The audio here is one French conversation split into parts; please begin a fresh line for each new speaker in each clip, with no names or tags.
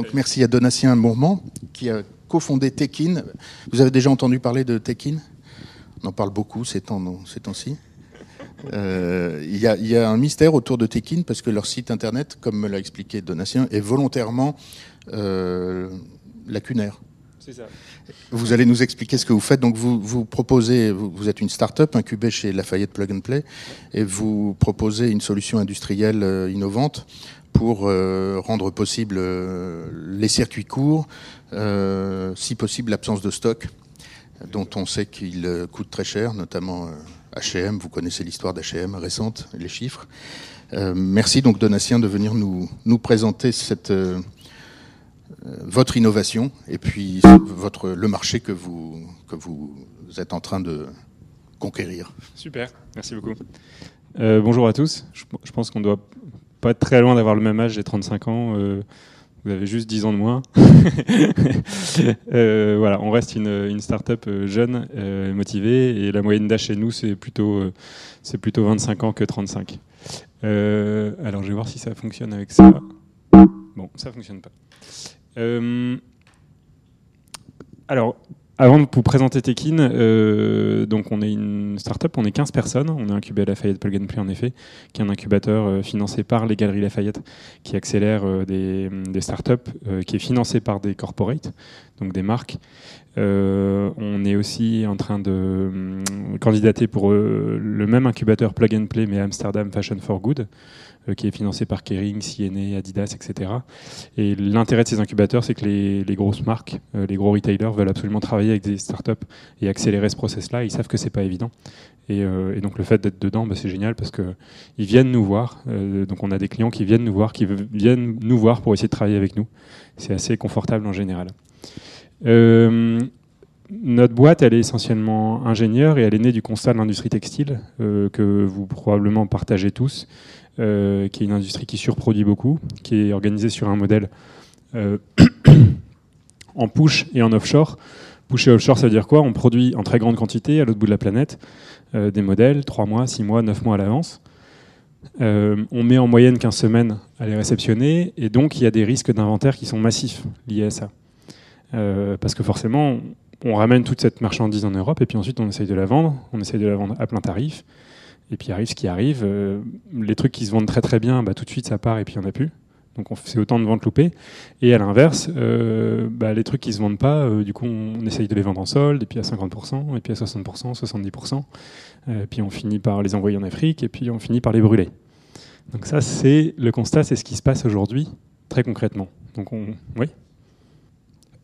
Donc merci à Donatien Mourmand qui a cofondé Tekin. Vous avez déjà entendu parler de Tekin? On en parle beaucoup ces temps-ci. Euh, il y, a un mystère autour de Tekin parce que leur site internet, comme me l'a expliqué Donatien, est volontairement euh, lacunaire. Ça. Vous allez nous expliquer ce que vous faites. Donc vous, vous proposez, vous, êtes une start-up incubée chez Lafayette Plug and Play et vous proposez une solution industrielle euh, innovante pour euh, rendre possible euh, les circuits courts, si possible l'absence de stock, dont on sait qu'il coûte très cher, notamment H&M. Vous connaissez l'histoire d'H&M récente, les chiffres. merci donc Donatien de venir nous, nous présenter cette euh, votre innovation et puis votre, le marché que vous, que vous êtes en train de conquérir.
Super, merci beaucoup. Euh, bonjour à tous. Je, pense qu'on doit pas très loin d'avoir le même âge, j'ai 35 ans. Euh, vous avez juste 10 ans de moins. voilà, on reste une, une start-up jeune, motivée, et la moyenne d'âge chez nous, c'est plutôt, plutôt 25 ans que 35. alors, je vais voir si ça fonctionne avec ça. Bon, ça fonctionne pas. Euh, alors, avant de vous présenter Tekin, euh, donc on est une start-up, on est 15 personnes, on est incubé à Lafayette Plug and Play en effet, qui est un incubateur euh, financé par les Galeries Lafayette, qui accélère des, des start-up, qui est financé par des corporates, donc des marques. On est aussi en train de candidater pour le même incubateur Plug and Play, mais Amsterdam Fashion for Good. Euh, qui est financé par Kering, CNA, Adidas, etc. Et l'intérêt de ces incubateurs, c'est que les, grosses marques, euh, les gros retailers veulent absolument travailler avec des startups et accélérer ce process-là. Ils savent que c'est pas évident. Et, euh, donc le fait d'être dedans, bah, c'est génial parce qu'ils viennent nous voir. donc on a des clients qui viennent nous voir, qui viennent nous voir pour essayer de travailler avec nous. C'est assez confortable en général. Notre boîte, elle est essentiellement ingénieure et elle est née du constat de l'industrie textile que vous probablement partagez tous. Euh, qui est une industrie qui surproduit beaucoup, qui est organisée sur un modèle euh, en push et en offshore. Push et offshore, ça veut dire quoi? On produit en très grande quantité à l'autre bout de la planète euh, des modèles, 3 mois, 6 mois, 9 mois à l'avance. on met en moyenne 15 semaines à les réceptionner, et donc il y a des risques d'inventaire qui sont massifs liés à ça. Parce que forcément, on ramène toute cette marchandise en Europe, et puis ensuite on essaye de la vendre, on essaye de la vendre à plein tarif, et puis arrive ce qui arrive. Euh, les trucs qui se vendent très très bien, bah, tout de suite ça part et puis il n'y en a plus. Donc c'est autant de ventes loupées. Et à l'inverse, euh, bah, les trucs qui ne se vendent pas, euh, du coup on, essaye de les vendre en solde, et puis à 50%, et puis à 60%, 70%. et puis on finit par les envoyer en Afrique, et puis on finit par les brûler. Donc ça c'est le constat, c'est ce qui se passe aujourd'hui, très concrètement. Donc on... Oui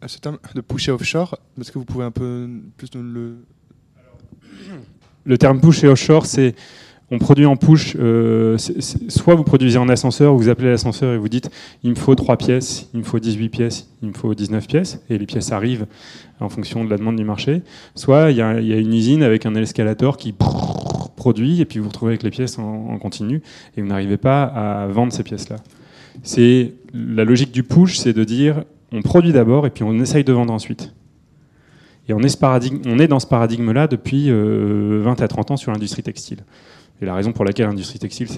Ce terme de pusher offshore, est-ce que vous pouvez un peu plus nous le
le terme push et offshore, c'est on produit en push, euh, soit vous produisez en ascenseur, vous appelez l'ascenseur et vous dites il me faut 3 pièces, il me faut 18 pièces, il me faut 19 pièces, et les pièces arrivent en fonction de la demande du marché. Soit il y, a une usine avec un escalator qui produit, et puis vous vous retrouvez avec les pièces en, continu, et vous n'arrivez pas à vendre ces pièces-là. C'est La logique du push, c'est de dire on produit d'abord, et puis on essaye de vendre ensuite. Et on est, dans ce paradigme-là depuis 20 euh, à 30 ans sur l'industrie textile. Et la raison pour laquelle l'industrie textile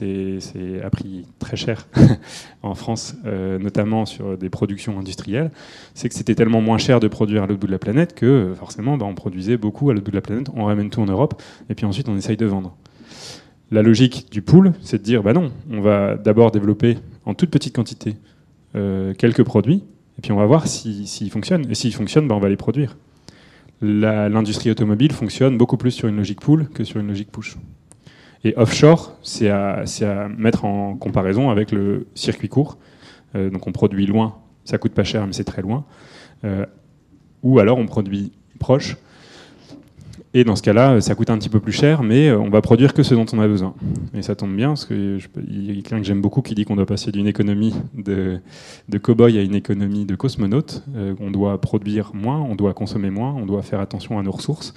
c'est a pris très cher en France, euh, notamment sur des productions industrielles, c'est que c'était tellement moins cher de produire à l'autre bout de la planète que forcément bah, on produisait beaucoup à l'autre bout de la planète, on ramène tout en Europe et puis ensuite on essaye de vendre. La logique du pool, c'est de dire bah non, on va d'abord développer en toute petite quantité euh, quelques produits et puis on va voir s'ils si, fonctionnent. Et s'ils fonctionnent, bah, on va les produire l'industrie automobile fonctionne beaucoup plus sur une logique pull que sur une logique push. Et offshore, c'est à, à, mettre en comparaison avec le circuit court. Euh, donc on produit loin, ça coûte pas cher, mais c'est très loin. Euh, ou alors on produit proche, et dans ce cas-là, ça coûte un petit peu plus cher, mais euh, on va produire que ce dont on a besoin. Et ça tombe bien, parce qu'il y a quelqu'un que j'aime beaucoup qui dit qu'on doit passer d'une économie de, cow-boy à une économie de cosmonaute. Euh, on doit produire moins, on doit consommer moins, on doit faire attention à nos ressources.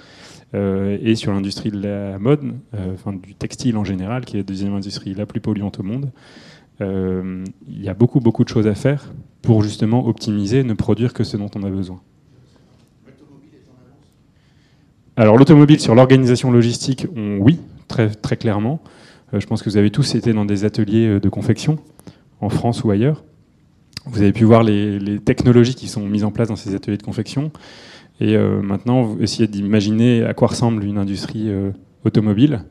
Euh, et sur l'industrie de la mode, enfin du textile en général, qui est la deuxième industrie la plus polluante au monde, il y a beaucoup, beaucoup de choses à faire pour justement optimiser, ne produire que ce dont on a besoin. Alors l'automobile sur l'organisation logistique, oui, très, clairement. Euh, je pense que vous avez tous été dans des ateliers euh, de confection, en France ou ailleurs. Vous avez pu voir les, technologies qui sont mises en place dans ces ateliers de confection. Et maintenant, vous essayez d'imaginer à quoi ressemble une industrie automobile.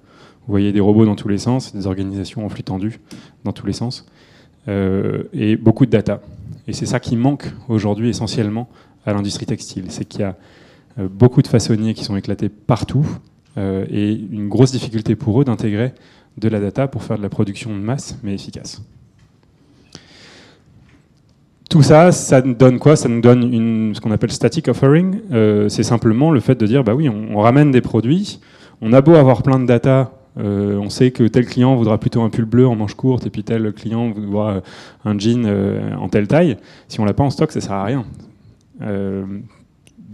Vous voyez des robots dans tous les sens, des organisations en flux tendu dans tous les sens, et beaucoup de data. Et c'est ça qui manque aujourd'hui essentiellement à l'industrie textile. C'est qu'il y a euh, beaucoup de façonniers qui sont éclatés partout euh, et une grosse difficulté pour eux d'intégrer de la data pour faire de la production de masse mais efficace. Tout ça, ça nous donne quoi? Ça nous donne ce qu'on appelle static offering. Euh, c'est simplement le fait de dire, bah oui, on, ramène des produits. On a beau avoir plein de data, on sait que tel client voudra plutôt un pull bleu en manche courte et puis tel client voudra un jean en telle taille. Si on l'a pas en stock, ça sert à rien.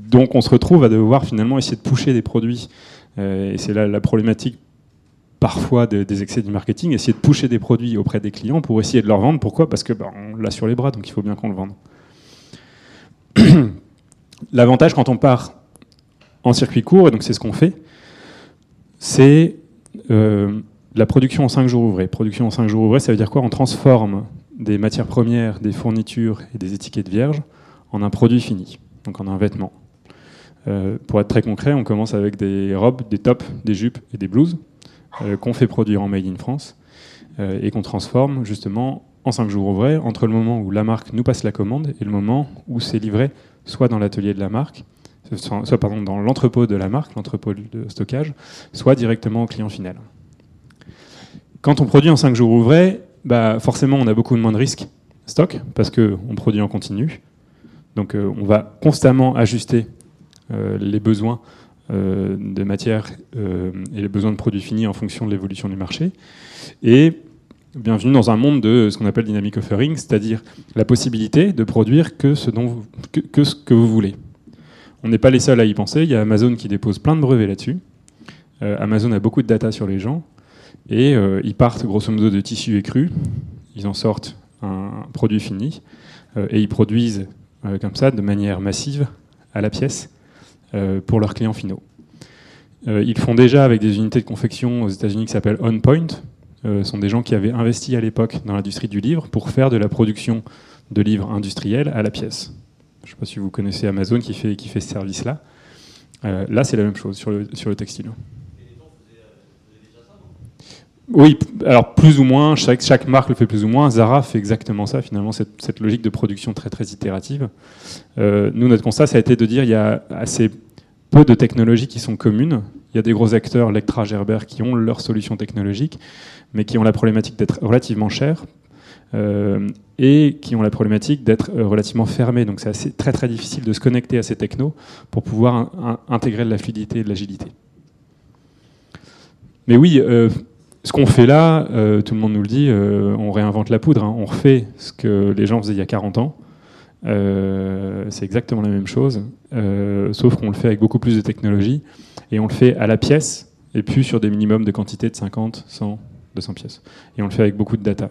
Donc on se retrouve à devoir finalement essayer de pousser des produits. Euh, et c'est là la problématique parfois des excès du marketing, essayer de pousser des produits auprès des clients pour essayer de leur vendre. Pourquoi? Parce que bah, on l'a sur les bras, donc il faut bien qu'on le vende. L'avantage quand on part en circuit court, et donc c'est ce qu'on fait, c'est euh, la production en 5 jours ouvrés. Production en 5 jours ouvrés, ça veut dire quoi? On transforme des matières premières, des fournitures et des étiquettes vierges en un produit fini, donc en un vêtement. Euh, pour être très concret, on commence avec des robes, des tops, des jupes et des blouses euh, qu'on fait produire en Made in France euh, et qu'on transforme justement en 5 jours ouvrés entre le moment où la marque nous passe la commande et le moment où c'est livré soit dans l'atelier de la marque, soit, pardon, dans l'entrepôt de la marque, l'entrepôt de stockage, soit directement au client final. Quand on produit en 5 jours ouvrés, bah forcément on a beaucoup moins de risques stock parce qu'on produit en continu. Donc on va constamment ajuster les besoins euh, de matière euh, et les besoins de produits finis en fonction de l'évolution du marché. Et bienvenue dans un monde de ce qu'on appelle dynamic offering, c'est-à-dire la possibilité de produire que ce, dont que, ce que vous voulez. On n'est pas les seuls à y penser, il y a Amazon qui dépose plein de brevets là-dessus. Amazon a beaucoup de data sur les gens, et ils partent grosso modo de tissus écrus, ils en sortent un produit fini, et ils produisent comme ça de manière massive à la pièce euh, pour leurs clients finaux. Euh, ils font déjà avec des unités de confection aux États-Unis qui s'appellent On Point. Euh, ce sont des gens qui avaient investi à l'époque dans l'industrie du livre pour faire de la production de livres industriels à la pièce. Je ne sais pas si vous connaissez Amazon qui fait, qui fait ce service-là. là, c'est la même chose sur le, sur le textile. Oui, alors plus ou moins, chaque, marque le fait plus ou moins. Zara fait exactement ça, finalement, cette, logique de production très très itérative. Euh, nous, notre constat, ça a été de dire il y a assez peu de technologies qui sont communes. Il y a des gros acteurs, Lectra, Gerber, qui ont leurs solutions technologiques, mais qui ont la problématique d'être relativement chères euh, et qui ont la problématique d'être euh, relativement fermés. Donc c'est très très difficile de se connecter à ces technos pour pouvoir intégrer de la fluidité et de l'agilité. Mais oui, ce qu'on fait là, euh, tout le monde nous le dit, euh, on réinvente la poudre, hein. on refait ce que les gens faisaient il y a 40 ans. Euh, c'est exactement la même chose, sauf qu'on le fait avec beaucoup plus de technologie et on le fait à la pièce et puis sur des minimums de quantité de 50, 100, 200 pièces. Et on le fait avec beaucoup de data.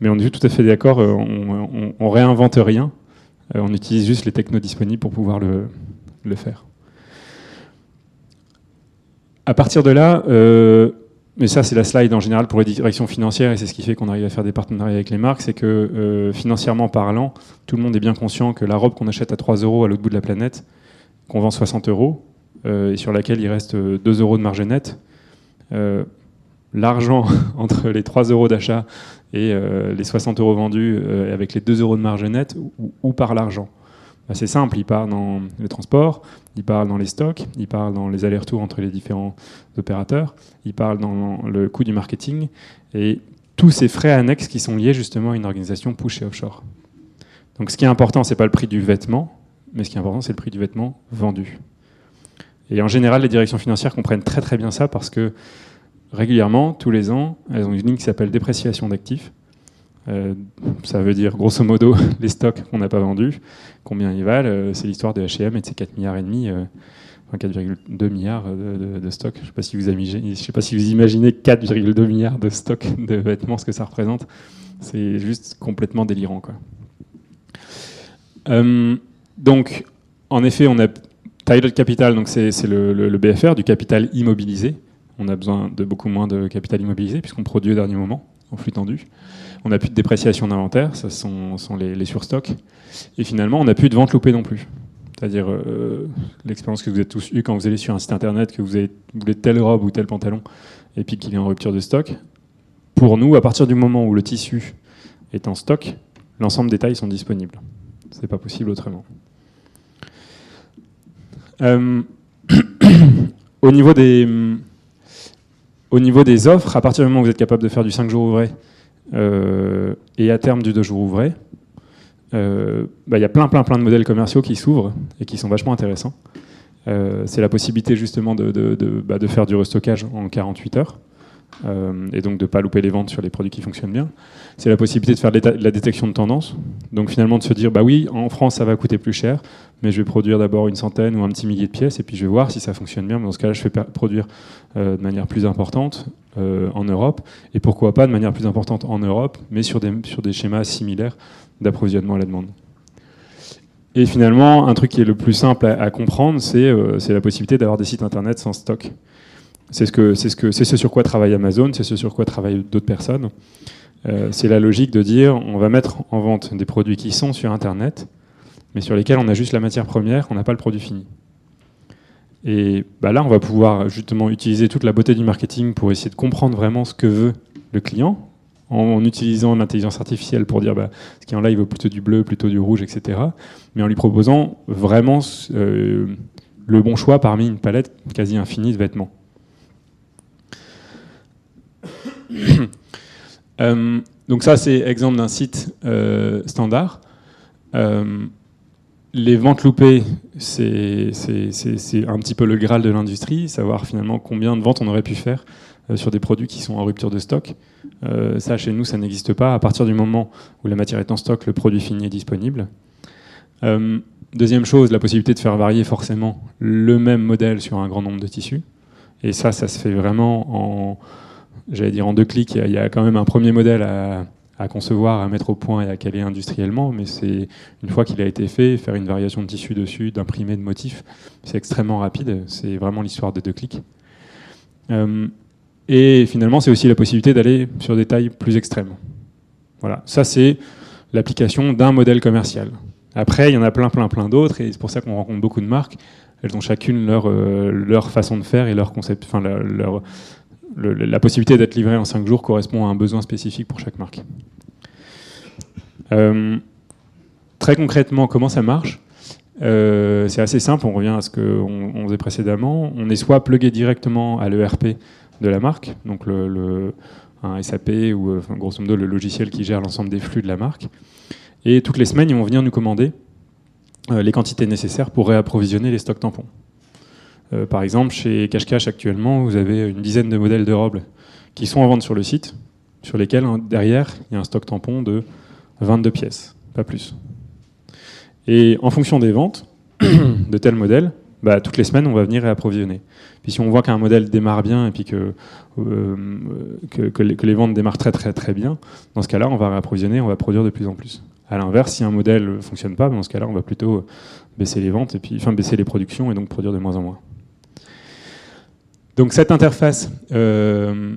Mais on est tout à fait d'accord, on, réinvente rien, on utilise juste les technos disponibles pour pouvoir le faire. À partir de là, euh, mais ça c'est la slide en général pour les directions financières et c'est ce qui fait qu'on arrive à faire des partenariats avec les marques, c'est que euh, financièrement parlant, tout le monde est bien conscient que la robe qu'on achète à 3 euros à l'autre bout de la planète, qu'on vend 60 euros, euh, et sur laquelle il reste 2 euros de marge nette, l'argent entre les 3 euros d'achat et les 60 euros vendus avec les 2 euros de marge nette, ou par l'argent. Bah, c'est simple, il part dans le transport, il parle dans les stocks, il parle dans les allers-retours entre les différents opérateurs, il parle dans le coût du marketing et tous ces frais annexes qui sont liés justement à une organisation push et offshore. Donc ce qui est important, c'est pas le prix du vêtement, mais ce qui est important, c'est le prix du vêtement vendu. Et en général, les directions financières comprennent très très bien ça parce que régulièrement, tous les ans, elles ont une ligne qui s'appelle dépréciation d'actifs euh, ça veut dire grosso modo les stocks qu'on n'a pas vendus, combien ils valent. Euh, c'est l'histoire de H&M et de ses 4 milliards et demi, euh, enfin 4,2 milliards de, stocks. Je ne sais pas si vous imaginez, sais pas si vous imaginez 4,2 milliards de stocks de vêtements, ce que ça représente. C'est juste complètement délirant, donc, en effet, on a Tidal Capital, donc c'est le, BFR, du capital immobilisé. On a besoin de beaucoup moins de capital immobilisé puisqu'on produit au dernier moment flux tendu. On n'a plus de dépréciation d'inventaire, ça sont, les, surstocks. Et finalement, on n'a plus de vente loupée non plus. C'est-à-dire euh, l'expérience que vous avez tous eue quand vous allez sur un site internet, que vous, voulez telle robe ou tel pantalon, et puis qu'il est en rupture de stock. Pour nous, à partir du moment où le tissu est en stock, l'ensemble des tailles sont disponibles. C'est pas possible autrement. Euh, au, niveau des, au niveau des offres, à partir du moment où vous êtes capable de faire du 5 jours ouvrés euh, et à terme du 2 jours ouvrés, euh, bah, il y a plein, plein, plein de modèles commerciaux qui s'ouvrent et qui sont vachement intéressants. Euh, c'est la possibilité justement de, bah, de, faire du restockage en 48 heures. Euh, et donc de ne pas louper les ventes sur les produits qui fonctionnent bien. C'est la possibilité de faire la détection de tendance. Donc finalement de se dire, bah oui, en France ça va coûter plus cher, mais je vais produire d'abord une centaine ou un petit millier de pièces et puis je vais voir si ça fonctionne bien. dans ce cas-là, je vais produire euh, de manière plus importante euh, en Europe et pourquoi pas de manière plus importante en Europe, mais sur des, schémas similaires d'approvisionnement à la demande. Et finalement, un truc qui est le plus simple à, à comprendre, c'est la possibilité d'avoir des sites internet sans stock. C'est ce, que, ce, que, ce sur quoi travaille Amazon, c'est ce sur quoi travaillent d'autres personnes. Euh, c'est la logique de dire on va mettre en vente des produits qui sont sur Internet, mais sur lesquels on a juste la matière première, on n'a pas le produit fini. Et bah là, on va pouvoir justement utiliser toute la beauté du marketing pour essayer de comprendre vraiment ce que veut le client, en, utilisant l'intelligence artificielle pour dire bah, ce qui en là il veut plutôt du bleu, plutôt du rouge, etc. Mais en lui proposant vraiment euh, le bon choix parmi une palette quasi infinie de vêtements. Euh, donc ça, c'est exemple d'un site euh, standard. Euh, les ventes loupées, c'est un petit peu le graal de l'industrie, savoir finalement combien de ventes on aurait pu faire sur des produits qui sont en rupture de stock. ça, chez nous, ça n'existe pas. À partir du moment où la matière est en stock, le produit fini est disponible. deuxième chose, la possibilité de faire varier forcément le même modèle sur un grand nombre de tissus. Et ça, ça se fait vraiment en j'allais dire en deux clics, il y, a quand même un premier modèle à, concevoir, à mettre au point et à caler industriellement, mais c'est une fois qu'il a été fait, faire une variation de tissu dessus, d'imprimer de motifs, c'est extrêmement rapide, c'est vraiment l'histoire de deux clics. Euh, et finalement, c'est aussi la possibilité d'aller sur des tailles plus extrêmes. Voilà, ça c'est l'application d'un modèle commercial. Après, il y en a plein, plein, plein d'autres, et c'est pour ça qu'on rencontre beaucoup de marques. Elles ont chacune leur, euh, leur façon de faire et leur concept, enfin leur, la possibilité d'être livré en 5 jours correspond à un besoin spécifique pour chaque marque. Euh, très concrètement, comment ça marche? Euh, C'est assez simple, on revient à ce qu'on faisait précédemment. On est soit plugué directement à l'ERP de la marque, donc un SAP ou euh, grosso modo le logiciel qui gère l'ensemble des flux de la marque. Et toutes les semaines, ils vont venir nous commander les quantités nécessaires pour réapprovisionner les stocks tampons. Euh, par exemple, chez Cash Cash actuellement, vous avez une dizaine de modèles de robes qui sont en vente sur le site, sur lesquels hein, derrière, il y a un stock tampon de 22 pièces, pas plus. Et en fonction des ventes de tel modèle, bah, toutes les semaines, on va venir réapprovisionner. Puis si on voit qu'un modèle démarre bien et puis que, euh, que, les, ventes démarrent très très très bien, dans ce cas-là, on va réapprovisionner, on va produire de plus en plus. À l'inverse, si un modèle ne fonctionne pas, dans ce cas-là, on va plutôt baisser les ventes et puis enfin baisser les productions et donc produire de moins en moins. Donc cette interface, euh,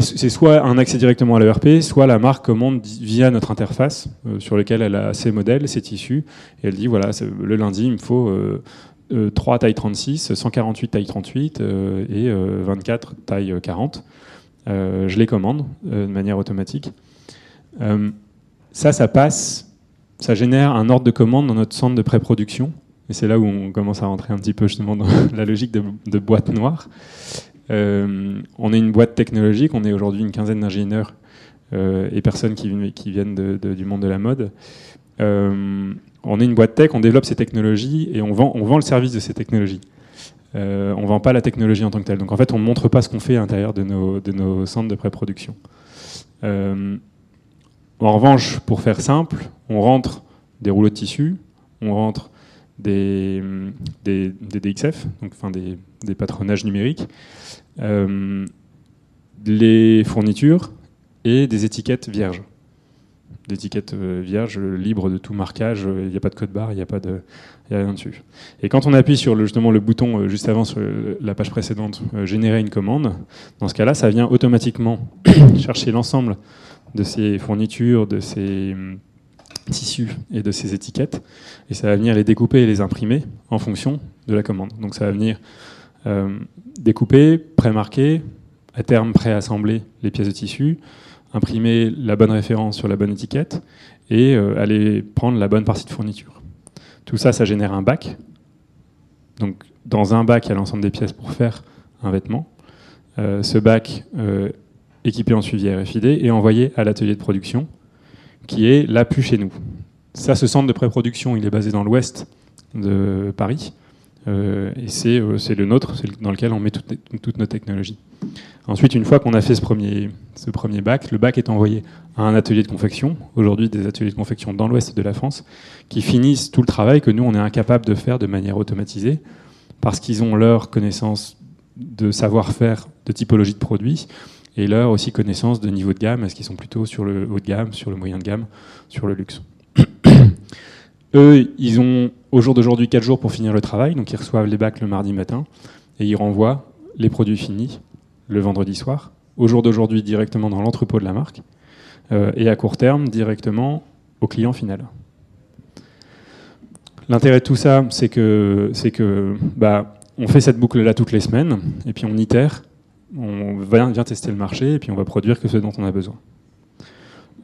c'est soit un accès directement à l'ERP, soit la marque commande via notre interface euh, sur laquelle elle a ses modèles, ses tissus, et elle dit voilà, le lundi, il me faut 3 euh, tailles 36, 148 taille 38 et 24 taille 40. je les commande de manière automatique. ça, ça passe, ça génère un ordre de commande dans notre centre de pré-production et c'est là où on commence à rentrer un petit peu justement dans la logique de, boîte noire. Euh, on est une boîte technologique, on est aujourd'hui une quinzaine d'ingénieurs euh, et personnes qui, viennent du monde de la mode. Euh, on est une boîte tech, on développe ces technologies et on vend, on vend le service de ces technologies. on ne vend pas la technologie en tant que telle. Donc en fait, on ne montre pas ce qu'on fait à l'intérieur de nos, de nos centres de pré-production. en revanche, pour faire simple, on rentre des rouleaux de tissu, on rentre des, DXF, donc, enfin des, patronages numériques, euh, les fournitures et des étiquettes vierges. d'étiquette vierge, libre de tout marquage. Il n'y a pas de code barre, il n'y a a rien dessus. Et quand on appuie sur le, justement le bouton juste avant sur la page précédente, générer une commande, dans ce cas-là, ça vient automatiquement chercher l'ensemble de ces fournitures, de ces tissus et de ces étiquettes, et ça va venir les découper et les imprimer en fonction de la commande. Donc ça va venir euh, découper, pré-marquer, à terme pré-assembler les pièces de tissu, imprimer la bonne référence sur la bonne étiquette et euh, aller prendre la bonne partie de fourniture. Tout ça, ça génère un bac. Donc dans un bac, il y a l'ensemble des pièces pour faire un vêtement. Euh, ce bac équipé en suivi RFID et envoyé à l'atelier de production qui est là plus chez nous. Ça, ce centre de pré-production, il est basé dans l'ouest de Paris. Euh, et euh, c'est le nôtre, c'est dans lequel on met toutes, toutes, nos technologies. Ensuite, une fois qu'on a fait ce premier, ce premier bac, le bac est envoyé à un atelier de confection, aujourd'hui des ateliers de confection dans l'ouest de la France, qui finissent tout le travail que nous, on est incapable de faire de manière automatisée, parce qu'ils ont leur connaissance de savoir-faire de typologie de produits, et leur aussi connaissance de niveau de gamme, est-ce qu'ils sont plutôt sur le haut de gamme, sur le moyen de gamme, sur le luxe. Eux, ils ont au jour d'aujourd'hui 4 jours pour finir le travail, donc ils reçoivent les bacs le mardi matin et ils renvoient les produits finis le vendredi soir, au jour d'aujourd'hui directement dans l'entrepôt de la marque euh, et à court terme directement au client final. L'intérêt de tout ça, c'est que, c'est que bah, on fait cette boucle-là toutes les semaines et puis on itère on vient, tester le marché et puis on va produire que ce dont on a besoin.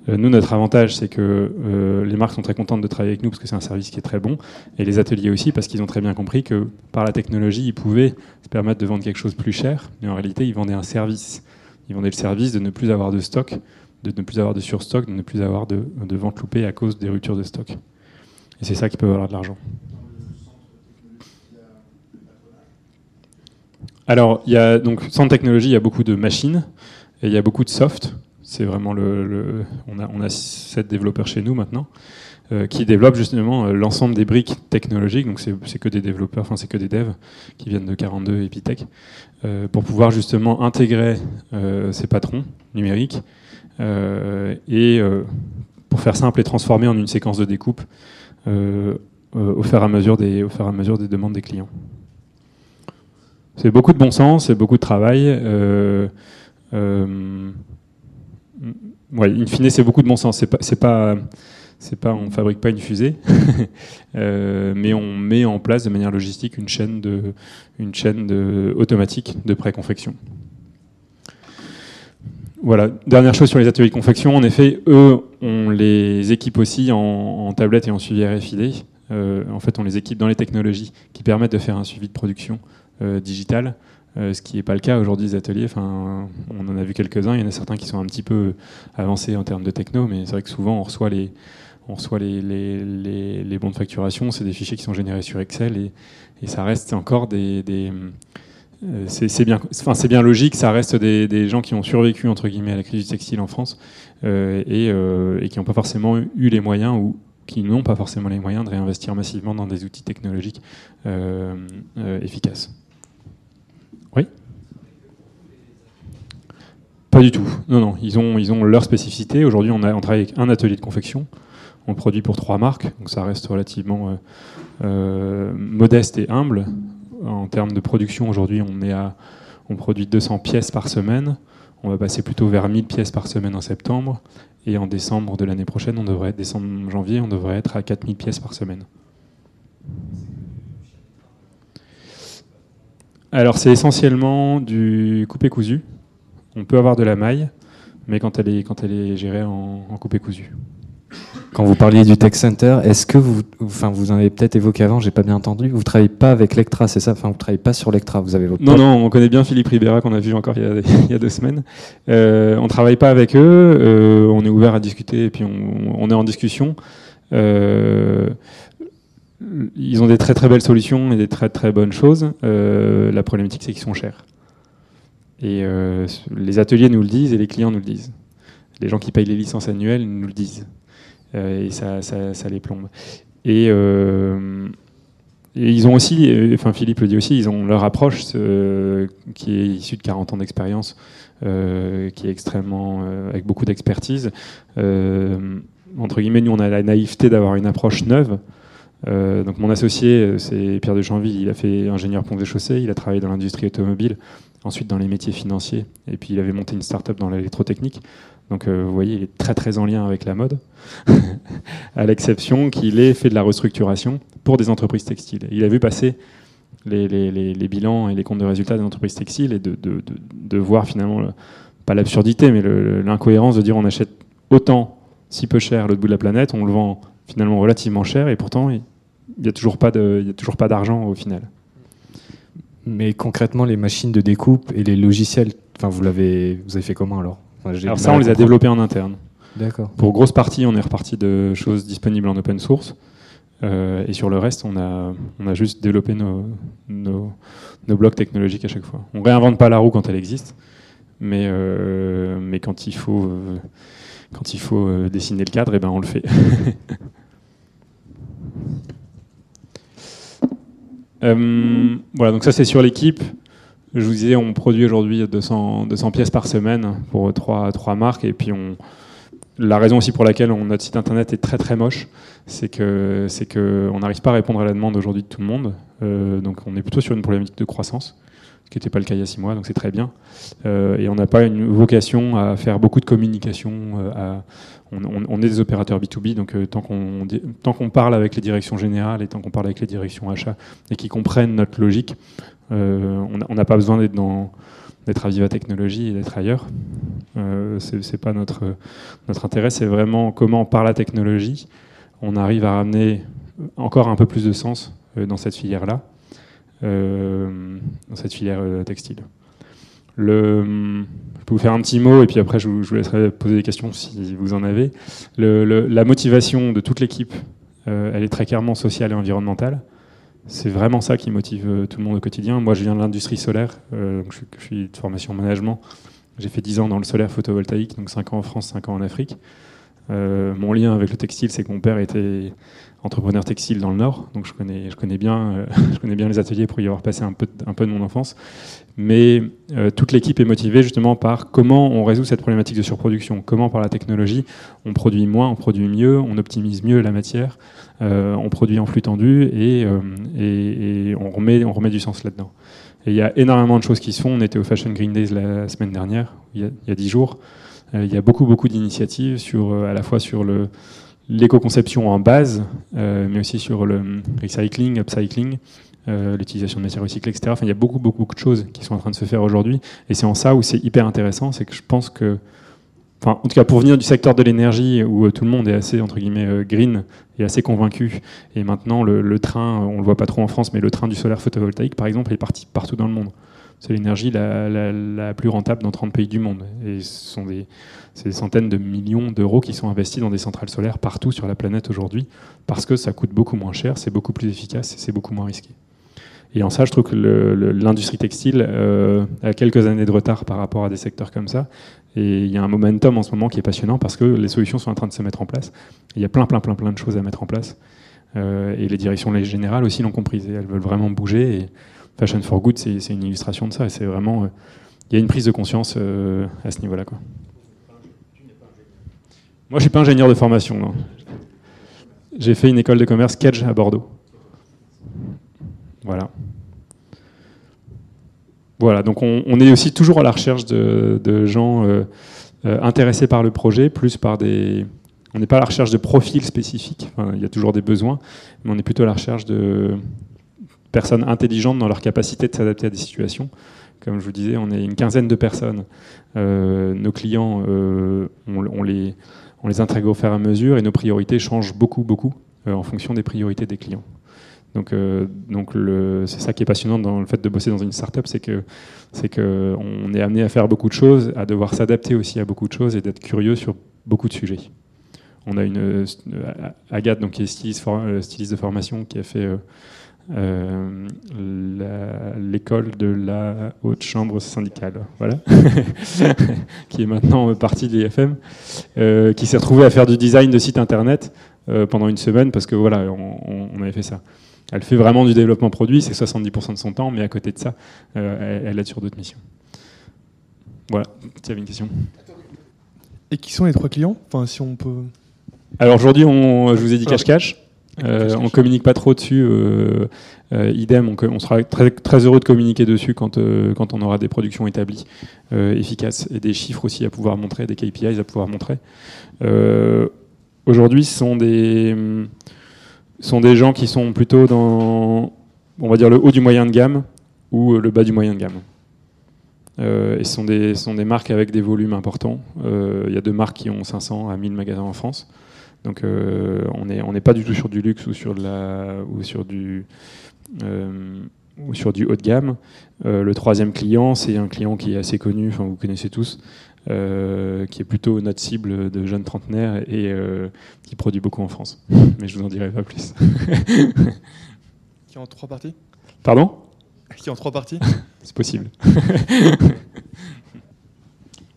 Euh, nous, notre avantage, c'est que euh, les marques sont très contentes de travailler avec nous parce que c'est un service qui est très bon, et les ateliers aussi parce qu'ils ont très bien compris que par la technologie, ils pouvaient se permettre de vendre quelque chose plus cher, mais en réalité, ils vendaient un service. Ils vendaient le service de ne plus avoir de stock, de ne plus avoir de surstock, de ne plus avoir de, de vente loupée à cause des ruptures de stock. Et c'est ça qui peut valoir de l'argent. Alors, il y a donc sans technologie, il y a beaucoup de machines et il y a beaucoup de soft. C'est vraiment le, on a on a sept développeurs chez nous maintenant euh, qui développent justement euh, l'ensemble des briques technologiques. Donc c'est que des développeurs, enfin c'est que des devs qui viennent de 42 Epitech euh, pour pouvoir justement intégrer ces patrons numériques et pour faire simple et transformer en une séquence de découpe au fur à mesure des au fur et à mesure des demandes des clients. C'est beaucoup de bon sens, c'est beaucoup de travail. Euh, euh, in fine, c'est beaucoup de bon sens. C'est pas, pas, pas, on fabrique pas une fusée, euh, mais on met en place de manière logistique une chaîne de, une chaîne de, automatique de pré-confection. Voilà. Dernière chose sur les ateliers de confection. En effet, eux, on les équipe aussi en, en tablette et en suivi RFID. En fait, on les équipe dans les technologies qui permettent de faire un suivi de production euh, digital, euh, ce qui n'est pas le cas aujourd'hui des ateliers. Enfin, on en a vu quelques-uns. Il y en a certains qui sont un petit peu avancés en termes de techno, mais c'est vrai que souvent on reçoit les, bons de facturation, c'est des fichiers qui sont générés sur Excel et, ça reste encore des. euh, c'est bien, logique, ça reste des, gens qui ont survécu entre guillemets à la crise du textile en France euh, et, qui n'ont pas forcément eu les moyens ou qui n'ont pas forcément les moyens de réinvestir massivement dans des outils technologiques efficaces. Oui Pas du tout. Non, non. Ils ont, ils ont leur spécificité. Aujourd'hui, on, travaille avec un atelier de confection. On produit pour trois marques, donc ça reste relativement euh, euh, modeste et humble. En termes de production, aujourd'hui, on, on produit 200 pièces par semaine. On va passer plutôt vers 1000 pièces par semaine en septembre. Et en décembre de l'année prochaine, on devrait décembre, janvier, on devrait être à 4000 pièces par semaine. Alors c'est essentiellement du coupé cousu. On peut avoir de la maille, mais quand elle est, quand elle est gérée en, coupé cousu.
Quand vous parliez du Tech Center, est-ce que vous, enfin, vous en avez peut-être évoqué avant, j'ai pas bien entendu, vous travaillez pas avec Lectra, c'est ça? Enfin, vous travaillez pas sur Lectra, vous avez votre.
Non, non, on connaît bien Philippe Ribera qu'on a vu encore il y a, deux semaines. Euh, on travaille pas avec eux, euh, on est ouvert à discuter et puis on, on est en discussion. Euh, ils ont des très très belles solutions et des très très bonnes choses. Euh, la problématique, c'est qu'ils sont chers. Et euh, les ateliers nous le disent et les clients nous le disent. Les gens qui payent les licences annuelles nous le disent. Euh, et ça, les plombe. Et, ils ont aussi, enfin Philippe le dit aussi, ils ont leur approche qui est issue de 40 ans d'expérience, qui est extrêmement, avec beaucoup d'expertise entre guillemets, nous, on a la naïveté d'avoir une approche neuve. Euh, donc mon associé, c'est Pierre de Janville, il a fait ingénieur pont des chaussées, il a travaillé dans l'industrie automobile, ensuite dans les métiers financiers, et puis il avait monté une start-up dans l'électrotechnique. Donc euh, vous voyez, il est très très en lien avec la mode, à l'exception qu'il ait fait de la restructuration pour des entreprises textiles. Il a vu passer les, bilans et les comptes de résultats des entreprises textiles et de voir finalement, pas l'absurdité, mais l'incohérence de dire on achète autant, si peu cher, à l'autre bout de la planète, on le vend finalement relativement cher et pourtant il n'y a toujours pas d'argent au final.
Mais concrètement, les machines de découpe et les logiciels, enfin, vous, l'avez, vous avez fait comment alors?
Alors ça, on les a développés en interne.
D'accord.
Pour grosse partie, on est reparti de choses disponibles en open source. Euh, et sur le reste, on a, on a juste développé nos, nos, blocs technologiques à chaque fois. On réinvente pas la roue quand elle existe, mais, euh, mais quand il faut, euh, quand il faut dessiner le cadre, et eh ben on le fait. voilà, donc ça c'est sur l'équipe. Je vous disais, on produit aujourd'hui 200, 200 pièces par semaine pour trois, trois marques, et puis on, la raison aussi pour laquelle notre site internet est très très moche, c'est que c'est que on n'arrive pas à répondre à la demande aujourd'hui de tout le monde. Euh, donc on est plutôt sur une problématique de croissance, ce qui n'était pas le cas il y a six mois, donc c'est très bien. Euh, et on n'a pas une vocation à faire beaucoup de communication. Euh, on, est des opérateurs B2B, donc tant qu'on tant qu'on parle avec les directions générales et tant qu'on parle avec les directions achats et qu'ils comprennent notre logique, on n'a pas besoin d'être dans d'être à Viva Technologie et d'être ailleurs. Euh, c'est pas notre, notre intérêt, c'est vraiment comment, par la technologie, on arrive à ramener encore un peu plus de sens euh, dans cette filière-là, euh, dans cette filière euh, textile. Le, je peux vous faire un petit mot et puis après je vous, laisserai poser des questions si vous en avez. La motivation de toute l'équipe, elle est très clairement sociale et environnementale. C'est vraiment ça qui motive euh, tout le monde au quotidien. Moi, je viens de l'industrie solaire, euh, je, suis de formation management. J'ai fait 10 ans dans le solaire photovoltaïque, donc 5 ans en France, 5 ans en Afrique. Euh, mon lien avec le textile, c'est que mon père était entrepreneur textile dans le Nord, donc je connais, je connais, bien, les ateliers pour y avoir passé un peu, de mon enfance. Mais toute l'équipe est motivée justement par comment on résout cette problématique de surproduction, comment par la technologie on produit moins, on produit mieux, on optimise mieux la matière, euh, on produit en flux tendu euh, et, on, remet, du sens là-dedans. Et il y a énormément de choses qui se font. On était au Fashion Green Days la semaine dernière, il y a dix jours. Euh, il y a beaucoup, beaucoup d'initiatives à la fois sur le, l'éco-conception en base, mais aussi sur le recycling, upcycling, l'utilisation de matières recyclées, etc. Enfin, il y a beaucoup, beaucoup, de choses qui sont en train de se faire aujourd'hui. Et c'est en ça où c'est hyper intéressant, c'est que je pense que Enfin, en tout cas, pour venir du secteur de l'énergie où euh, tout le monde est assez entre guillemets euh, green et assez convaincu, et maintenant le, train, on le voit pas trop en France, mais le train du solaire photovoltaïque, par exemple, est parti partout dans le monde. C'est l'énergie la, plus rentable dans 30 pays du monde. Et ce sont des, centaines de millions d'euros qui sont investis dans des centrales solaires partout sur la planète aujourd'hui, parce que ça coûte beaucoup moins cher, c'est beaucoup plus efficace et c'est beaucoup moins risqué. Et en ça, je trouve que l'industrie textile euh, a quelques années de retard par rapport à des secteurs comme ça. Et il y a un momentum en ce moment qui est passionnant parce que les solutions sont en train de se mettre en place. Il y a plein, plein, plein, plein de choses à mettre en place. Euh, et les directions générales aussi l'ont comprise. Elles veulent vraiment bouger. Fashion for Good, c'est une illustration de ça. C'est vraiment. Euh, il y a une prise de conscience euh, à ce niveau-là. Moi, je suis pas ingénieur de formation. J'ai fait une école de commerce Kedge à Bordeaux. Voilà. Voilà, donc on, est aussi toujours à la recherche de, gens euh, intéressés par le projet, plus par des... On n'est pas à la recherche de profils spécifiques, il y a toujours des besoins, mais on est plutôt à la recherche de personnes intelligentes dans leur capacité de s'adapter à des situations. Comme je vous disais, on est une quinzaine de personnes. Euh, nos clients, on, les, on les intègre au fur et à mesure et nos priorités changent beaucoup, beaucoup en fonction des priorités des clients. Donc, euh, donc c'est ça qui est passionnant dans le fait de bosser dans une startup, c'est que c'est que on est amené à faire beaucoup de choses, à devoir s'adapter aussi à beaucoup de choses et d'être curieux sur beaucoup de sujets. On a une euh, Agathe, donc qui est euh, styliste de formation, qui a fait l'école de la haute chambre syndicale, voilà, qui est maintenant partie de l'IFM, qui s'est retrouvée à faire du design de site internet pendant une semaine parce que voilà, on, on avait fait ça. Elle fait vraiment du développement produit, c'est 70% de son temps, mais à côté de ça, euh, elle, aide sur d'autres missions. Voilà, tu avais une question
Et qui sont les trois clients? Enfin, si on peut.
Alors aujourd'hui, je vous ai dit cache-cache. Euh, on communique pas trop dessus. euh, euh, idem, on, sera très, très heureux de communiquer dessus quand, euh, quand on aura des productions établies, efficaces, et des chiffres aussi à pouvoir montrer, des KPIs à pouvoir montrer. Aujourd'hui, ce sont des, ce sont des gens qui sont plutôt dans, on va dire, le haut du moyen de gamme ou le bas du moyen de gamme. Euh, et ce sont, des, ce sont des marques avec des volumes importants. Euh, Il y a deux marques qui ont 500 à 1000 magasins en France. Donc euh, on n'est on n'est pas du tout sur du luxe ou sur, de la, ou sur, du, euh, ou sur du haut de gamme. Euh, le troisième client, c'est un client qui est assez connu, enfin vous connaissez tous, euh, qui est plutôt notre cible de jeunes trentenaires et euh, qui produit beaucoup en France. Mais je vous en dirai pas plus.
Qui est en trois parties?
Pardon?
Qui est en trois parties?
C'est possible.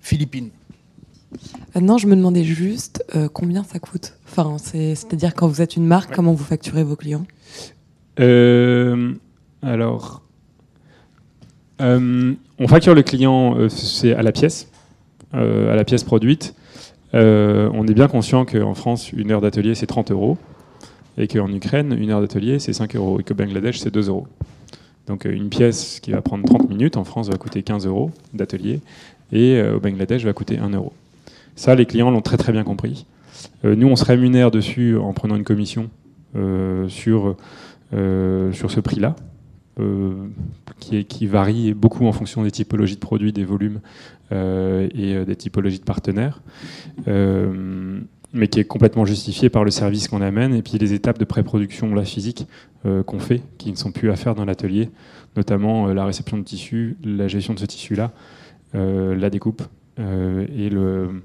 Philippines.
Euh, non, je me demandais juste euh, combien ça coûte. Enfin, c'est- c'est-à-dire quand vous êtes une marque, comment vous facturez vos clients?
Euh, alors, euh, on facture le client, c'est à la pièce, à la pièce produite. On est bien conscient qu'en France, une heure d'atelier, c'est 30 euros, et qu'en Ukraine, une heure d'atelier, c'est 5 euros, et qu'au Bangladesh, c'est 2 euros. Donc une pièce qui va prendre 30 minutes, en France, va coûter 15 euros d'atelier, et au Bangladesh, va coûter 1 euro. Ça, les clients l'ont très très bien compris. Euh, nous, on se rémunère dessus en prenant une commission euh, sur euh, sur ce prix-là, qui, varie beaucoup en fonction des typologies de produits, des volumes et des typologies de partenaires, mais qui est complètement justifié par le service qu'on amène et puis les étapes de pré-production la physique qu'on fait, qui ne sont plus à faire dans l'atelier, notamment la réception de tissu, la gestion de ce tissu-là, la découpe et, le,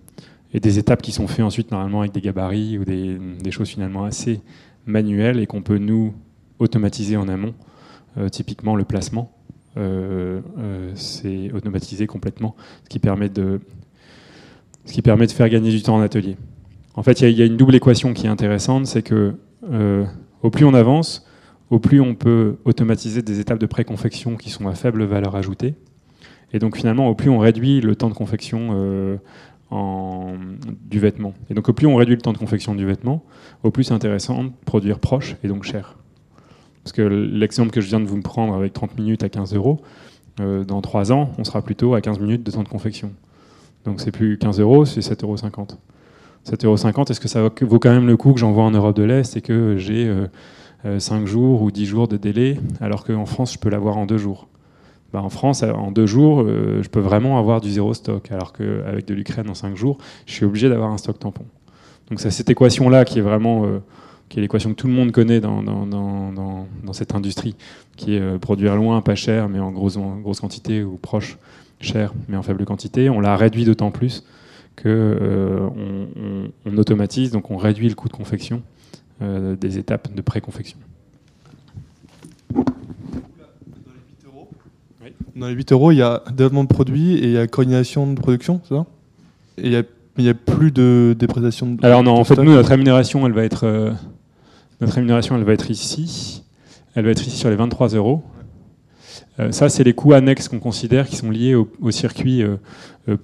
et des étapes qui sont faites ensuite normalement avec des gabarits ou des, choses finalement assez manuelles et qu'on peut nous automatiser en amont. Euh, typiquement, le placement, euh, euh, c'est automatisé complètement, ce qui permet de, ce qui permet de faire gagner du temps en atelier. En fait, il y a- une double équation qui est intéressante, c'est que euh, au plus on avance, au plus on peut automatiser des étapes de préconfection qui sont à faible valeur ajoutée. Et donc finalement, au plus on réduit le temps de confection euh, du vêtement. Et donc au plus on réduit le temps de confection du vêtement, au plus c'est intéressant de produire proche et donc cher. Parce que l'exemple que je viens de vous prendre avec 30 minutes à 15 euros, euh, dans 3 ans, on sera plutôt à 15 minutes de temps de confection. Donc c'est plus 15 euros, c'est 7,50 euros. 7,50 euros, est-ce que ça vaut quand même le coup que j'envoie en Europe de l'Est et que j'ai euh, 5 jours ou 10 jours de délai, alors qu'en France, je peux l'avoir en 2 jours? Bah, En France, en 2 jours, euh, je peux vraiment avoir du zéro stock, alors qu'avec de l'Ukraine en 5 jours, je suis obligé d'avoir un stock tampon. Donc c'est cette équation-là qui est vraiment euh, l'équation que tout le monde connaît dans, dans, dans, cette industrie, qui est euh, produire loin, pas cher, mais en grosse, quantité, ou proche, cher, mais en faible quantité. On l'a réduit d'autant plus que euh, on, on- on automatise, donc on réduit le coût de confection euh, des étapes de pré-confection.
Dans les 8 euros, il y a développement de produits et il y a coordination de production, c'est ça? Et il y a, il y a plus de dépréciation de
Alors non, en fait, nous, notre rémunération, elle va être, euh, notre rémunération, elle va être ici. Elle va être ici sur les 23 euros. Euh, ça, c'est les coûts annexes qu'on considère qui sont liés au, au circuit euh,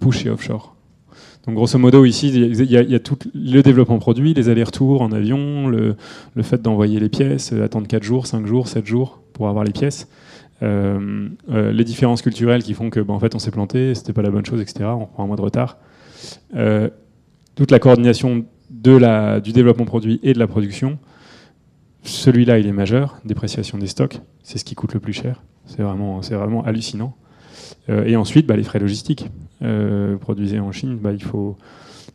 push et offshore. Donc, grosso modo, ici, il y a, il y a tout le développement produit, les allers-retours en avion, le, le fait d'envoyer les pièces, attendre 4 jours, 5 jours, 7 jours pour avoir les pièces. Euh, euh, les différences culturelles qui font que, bah, en fait, on s'est planté, c'était pas la bonne chose, etc. On prend un mois de retard. Euh, toute la coordination de la, du développement produit et de la production, celui-là, il est majeur. Dépréciation des stocks, c'est ce qui coûte le plus cher. C'est vraiment, c'est vraiment hallucinant. Et ensuite, bah, les frais logistiques. Produisez en Chine, bah, il faut,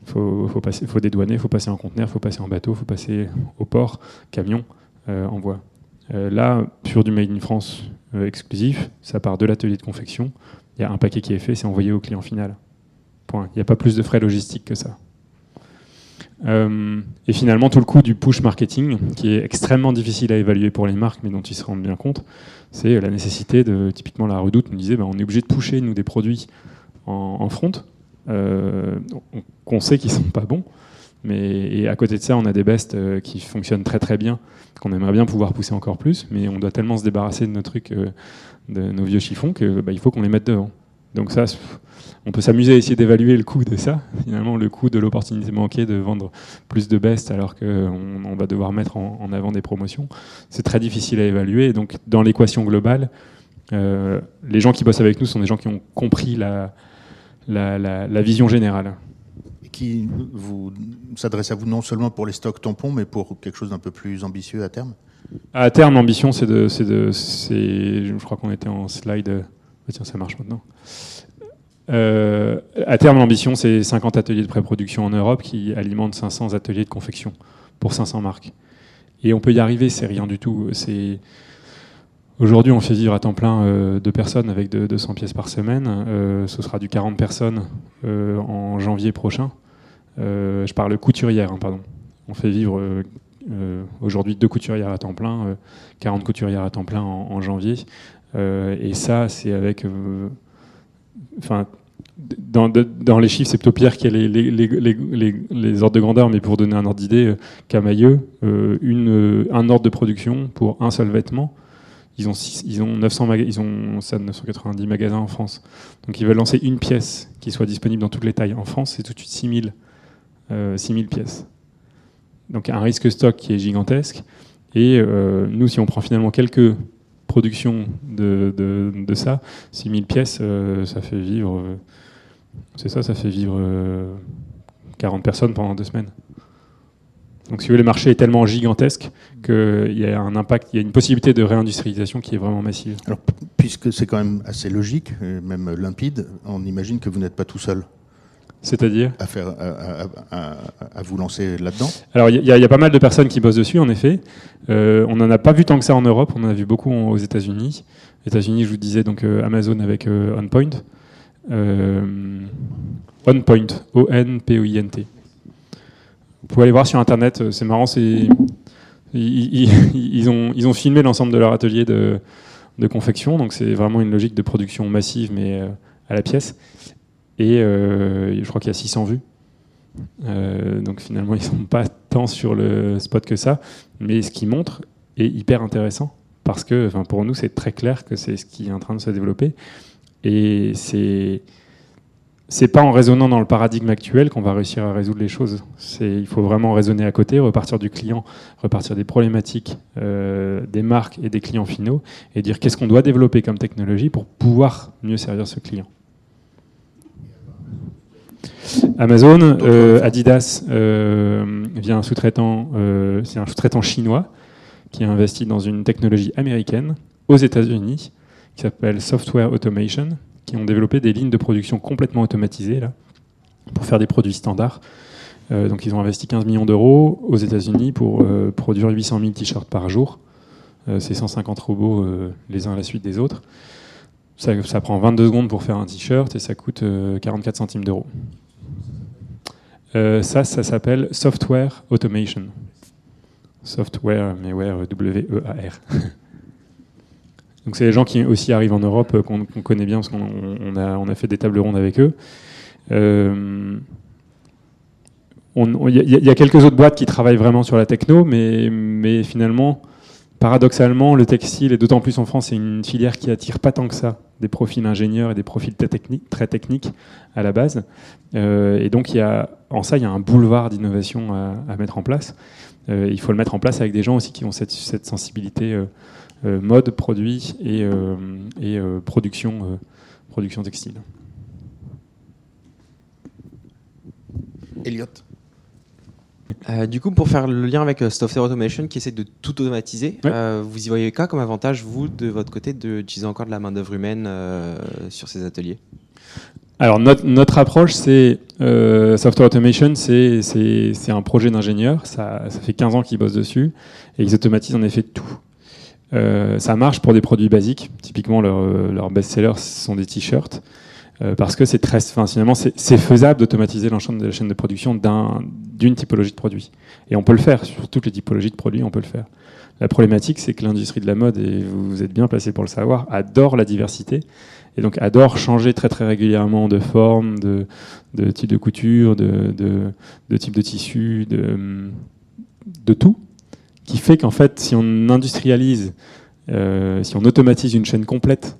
faut, faut, passer, faut dédouaner, il faut passer en conteneur, il faut passer en bateau, il faut passer au port, camion, euh, en voie. Là, sur du Made in France exclusif, ça part de l'atelier de confection. Il y a un paquet qui est fait, c'est envoyé au client final. Point. Il n'y a pas plus de frais logistiques que ça. Euh, et finalement, tout le coût du push marketing, qui est extrêmement difficile à évaluer pour les marques, mais dont ils se rendent bien compte, c'est la nécessité de. Typiquement, la Redoute nous disait ben, on est obligé de pusher, nous, des produits en, front, euh, qu'on sait qu'ils sont pas bons. Mais, et à côté de ça, on a des bestes euh, qui fonctionnent très très bien, qu'on aimerait bien pouvoir pousser encore plus, mais on doit tellement se débarrasser de nos trucs, euh, de nos vieux chiffons, que bah, faut qu'on les mette devant. Donc ça, on peut s'amuser à essayer d'évaluer le coût de ça, finalement le coût de l'opportunité manquée de vendre plus de best alors qu'on on va devoir mettre en, avant des promotions. C'est très difficile à évaluer. donc dans l'équation globale, euh, les gens qui bossent avec nous sont des gens qui ont compris la, vision générale.
Qui s'adresse à vous non seulement pour les stocks tampons, mais pour quelque chose d'un peu plus ambitieux à terme?
À terme, l'ambition, c'est de, de je crois qu'on était en slide. Ah, tiens, ça marche maintenant. Euh, à terme, l'ambition, c'est 50 ateliers de pré-production en Europe qui alimentent 500 ateliers de confection pour 500 marques. Et on peut y arriver, c'est rien du tout. C'est Aujourd'hui, on fait vivre à temps plein euh, deux personnes avec de, 200 pièces par semaine. Euh, ce sera du 40 personnes en janvier prochain. je parle couturière, hein, pardon. On fait vivre aujourd'hui deux couturières à temps plein, 40 couturières à temps plein en, janvier. et ça, c'est avec enfin, dans, les chiffres, c'est plutôt Pierre qui a les, les, ordres de grandeur, mais pour donner un ordre d'idée, euh, Camailleux, euh, euh, un ordre de production pour un seul vêtement, ils ont, ils ont, 900 ils ont ça, 990 magasins en France. Donc ils veulent lancer une pièce qui soit disponible dans toutes les tailles. En France, c'est tout de suite 6000, 6000 pièces. Donc un risque stock qui est gigantesque. Et nous, si on prend finalement quelques production de, de, ça, 6000 pièces, euh, ça fait vivre. Euh, c'est ça, ça fait vivre 40 euh, personnes pendant deux semaines. Donc si vous voulez, le marché est tellement gigantesque qu'il y a un impact, il y a une possibilité de réindustrialisation qui est vraiment massive.
Alors, puisque c'est quand même assez logique, même limpide, on imagine que vous n'êtes pas tout seul.
C'est-à-dire?
à, faire, à, vous lancer là-dedans?
Alors, il y, a pas mal de personnes qui bossent dessus, en effet. Euh, on n'en a pas vu tant que ça en Europe, on en a vu beaucoup aux États-Unis. États-Unis, je vous disais, donc euh, Amazon avec euh, OnPoint. OnPoint, O-N-P-O-I-N-T. Vous pouvez aller voir sur Internet, c'est marrant. Ils, ont, ils ont filmé l'ensemble de leur atelier de, de confection, donc c'est vraiment une logique de production massive, mais à la pièce. Et euh, je crois qu'il y a 600 vues. Euh, donc finalement, ils sont pas tant sur le spot que ça. Mais ce qu'ils montrent est hyper intéressant parce que pour nous, c'est très clair que c'est ce qui est en train de se développer. Et c'est c'est pas en raisonnant dans le paradigme actuel qu'on va réussir à résoudre les choses. Il faut vraiment raisonner à côté, repartir du client, repartir des problématiques euh, des marques et des clients finaux, et dire qu'est-ce qu'on doit développer comme technologie pour pouvoir mieux servir ce client. Amazon, euh, Adidas euh, vient un sous-traitant, euh, c'est un sous-traitant chinois qui a investi dans une technologie américaine aux États-Unis qui s'appelle Software Automation, qui ont développé des lignes de production complètement automatisées là, pour faire des produits standards. donc ils ont investi 15 millions d'euros aux États-Unis pour produire 800 000 t-shirts par jour. c'est 150 robots les uns à la suite des autres. Ça, prend 22 secondes pour faire un t-shirt et ça coûte 44 centimes d'euros. Euh, ça, ça s'appelle Software Automation. Software, mais W-E-A-R. Donc c'est des gens qui aussi arrivent en Europe, euh, qu'on connaît bien, parce qu'on a, fait des tables rondes avec eux. Euh, il y, a quelques autres boîtes qui travaillent vraiment sur la techno, mais, finalement, paradoxalement, le textile, et d'autant plus en France, c'est une filière qui attire pas tant que ça des profils ingénieurs et des profils très techniques, très techniques à la base. Euh, et donc, en ça, il y a un boulevard d'innovation à, mettre en place. Euh, il faut le mettre en place avec des gens aussi qui ont cette, sensibilité euh, mode, produit et, et production, production textile.
Elliot
euh, du coup, pour faire le lien avec euh, Software Automation qui essaie de tout automatiser, euh, vous y voyez quoi comme avantage, vous, de votre côté, d'utiliser encore de la main-d'œuvre humaine sur ces ateliers?
Alors notre, notre approche, c'est Software Automation, c'est un projet d'ingénieur. Ça, ça, fait 15 ans qu'ils bossent dessus et ils automatisent en effet tout. Ça marche pour des produits basiques. Typiquement, leur, leur best-seller, ce sont des t-shirts. Euh, parce que c'est très, finalement, c'est faisable d'automatiser l'ensemble de la chaîne de production d'une typologie de produit. Et on peut le faire, sur toutes les typologies de produits, on peut le faire. La problématique, c'est que l'industrie de la mode, et vous êtes bien placé pour le savoir, adore la diversité, et donc adore changer très très régulièrement de forme, de, de type de couture, de, de, type de tissu, de, de tout, qui fait qu'en fait, si on industrialise, euh, si on automatise une chaîne complète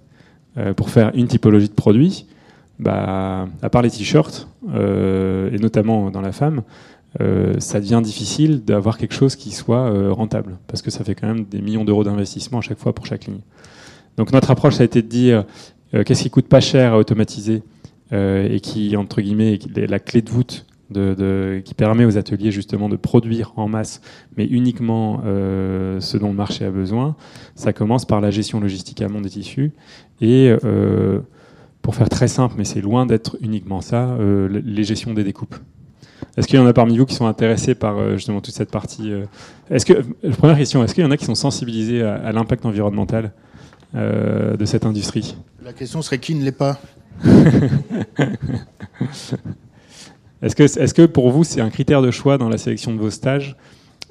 euh, pour faire une typologie de produit, bah, à part les t-shirts, et notamment dans la femme, ça devient difficile d'avoir quelque chose qui soit rentable, parce que ça fait quand même des millions d'euros d'investissement à chaque fois pour chaque ligne. Donc notre approche, ça a été de dire qu'est-ce qui coûte pas cher à automatiser et qui, entre guillemets, est la clé de voûte qui permet aux ateliers justement de produire en masse, mais uniquement euh, ce dont le marché a besoin. Ça commence par la gestion logistique amont des tissus et euh, pour faire très simple, mais c'est loin d'être uniquement ça, euh, les gestions des découpes. Est-ce qu'il y en a parmi vous qui sont intéressés par justement toute cette partie Est-ce que première question, est-ce qu'il y en a qui sont sensibilisés à, à l'impact environnemental de cette industrie?
La question serait qui ne l'est pas?
Est-ce que, est que, pour vous, c'est un critère de choix dans la sélection de vos stages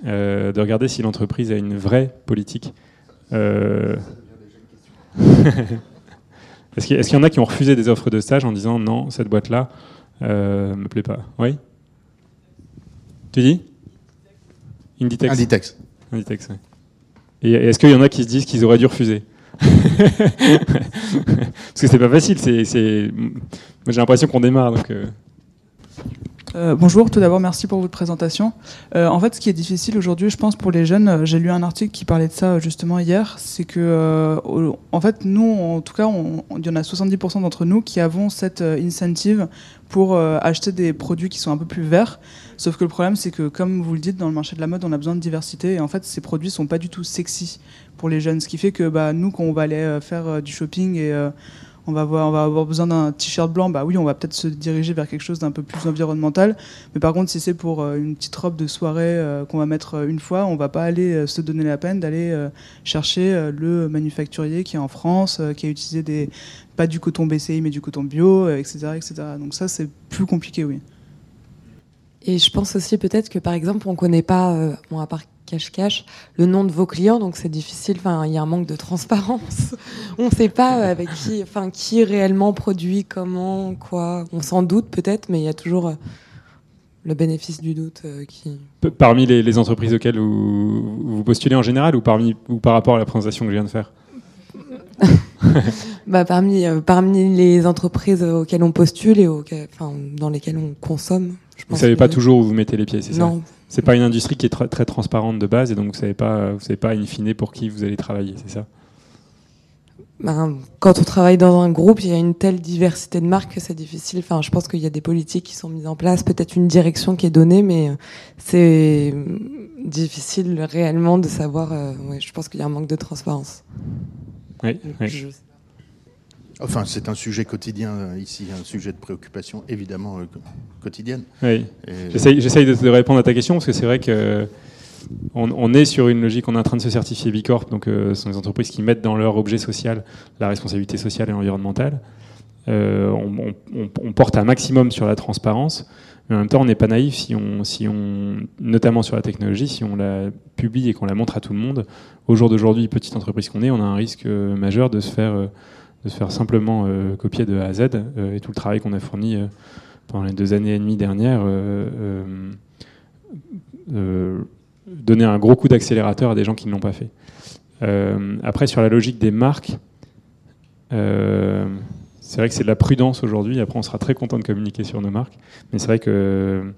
euh, de regarder si l'entreprise a une vraie politique euh... Est-ce qu'il y en a qui ont refusé des offres de stage en disant non, cette boîte-là euh, me plaît pas? Oui? Tu dis?
Inditex.
Inditex. Inditex oui. Et est-ce qu'il y en a qui se disent qu'ils auraient dû refuser? Parce que c'est pas facile. C'est, j'ai l'impression qu'on démarre. Donc, euh.
Euh, bonjour, tout d'abord merci pour votre présentation. Euh, en fait, ce qui est difficile aujourd'hui, je pense pour les jeunes, euh, j'ai lu un article qui parlait de ça justement hier, c'est que en fait nous, en tout cas, il y en a 70% d'entre nous qui avons cette incentive pour acheter des produits qui sont un peu plus verts. Sauf que le problème, c'est que comme vous le dites, dans le marché de la mode, on a besoin de diversité et en fait, ces produits sont pas du tout sexy pour les jeunes, ce qui fait que bah, nous, quand on va aller faire du shopping et on va, avoir, besoin d'un t-shirt blanc, bah oui, on va peut-être se diriger vers quelque chose d'un peu plus environnemental. Mais par contre, si c'est pour euh, une petite robe de soirée euh, qu'on va mettre euh, une fois, on va pas aller se donner la peine d'aller chercher le manufacturier qui est en France, qui a utilisé des pas du coton BCI mais du coton bio, etc., etc. Donc ça, c'est plus compliqué, oui.
Et je pense aussi peut-être que par exemple, on connaît pas, bon, à part cache-cache le nom de vos clients, donc c'est difficile. Enfin, il y a un manque de transparence. on ne sait pas avec qui, enfin, qui réellement produit, comment, quoi. On s'en doute peut-être, mais il y a toujours euh, le bénéfice du doute euh, qui.
Parmi les, entreprises auxquelles vous, postulez en général ou parmi ou par rapport à la présentation que je viens de faire?
bah, parmi, euh, parmi les entreprises auxquelles on postule et enfin, dans lesquelles on consomme.
vous ne savez pas toujours où vous mettez les pieds, c'est ça?
Non,
c'est pas une industrie qui est très, très transparente de base et donc vous savez pas, vous savez pas in fine pour qui vous allez travailler, c'est ça?
Ben, quand on travaille dans un groupe, il y a une telle diversité de marques que c'est difficile. Enfin, je pense qu'il y a des politiques qui sont mises en place, peut-être une direction qui est donnée, mais euh, c'est difficile réellement de savoir. Euh, ouais, je pense qu'il y a un manque de transparence.
Oui, oui.
Enfin, c'est un sujet quotidien euh, ici, un sujet de préoccupation évidemment euh, quotidienne.
Oui. J'essaye de, répondre à ta question parce que c'est vrai que on, est sur une logique, on est en train de se certifier B Corp, donc euh, ce sont des entreprises qui mettent dans leur objet social la responsabilité sociale et environnementale. on, porte un maximum sur la transparence, mais en même temps, on n'est pas naïf si on, si on, notamment sur la technologie, si on la publie et qu'on la montre à tout le monde. Au jour d'aujourd'hui, petite entreprise qu'on est, on a un risque majeur de se faire de se faire simplement euh, copier de A à Z euh, et tout le travail qu'on a fourni euh, pendant les deux années et demie dernières donner un gros coup d'accélérateur à des gens qui ne l'ont pas fait. après, sur la logique des marques, c'est vrai que c'est de la prudence aujourd'hui. Après, on sera très content de communiquer sur nos marques. Mais c'est vrai que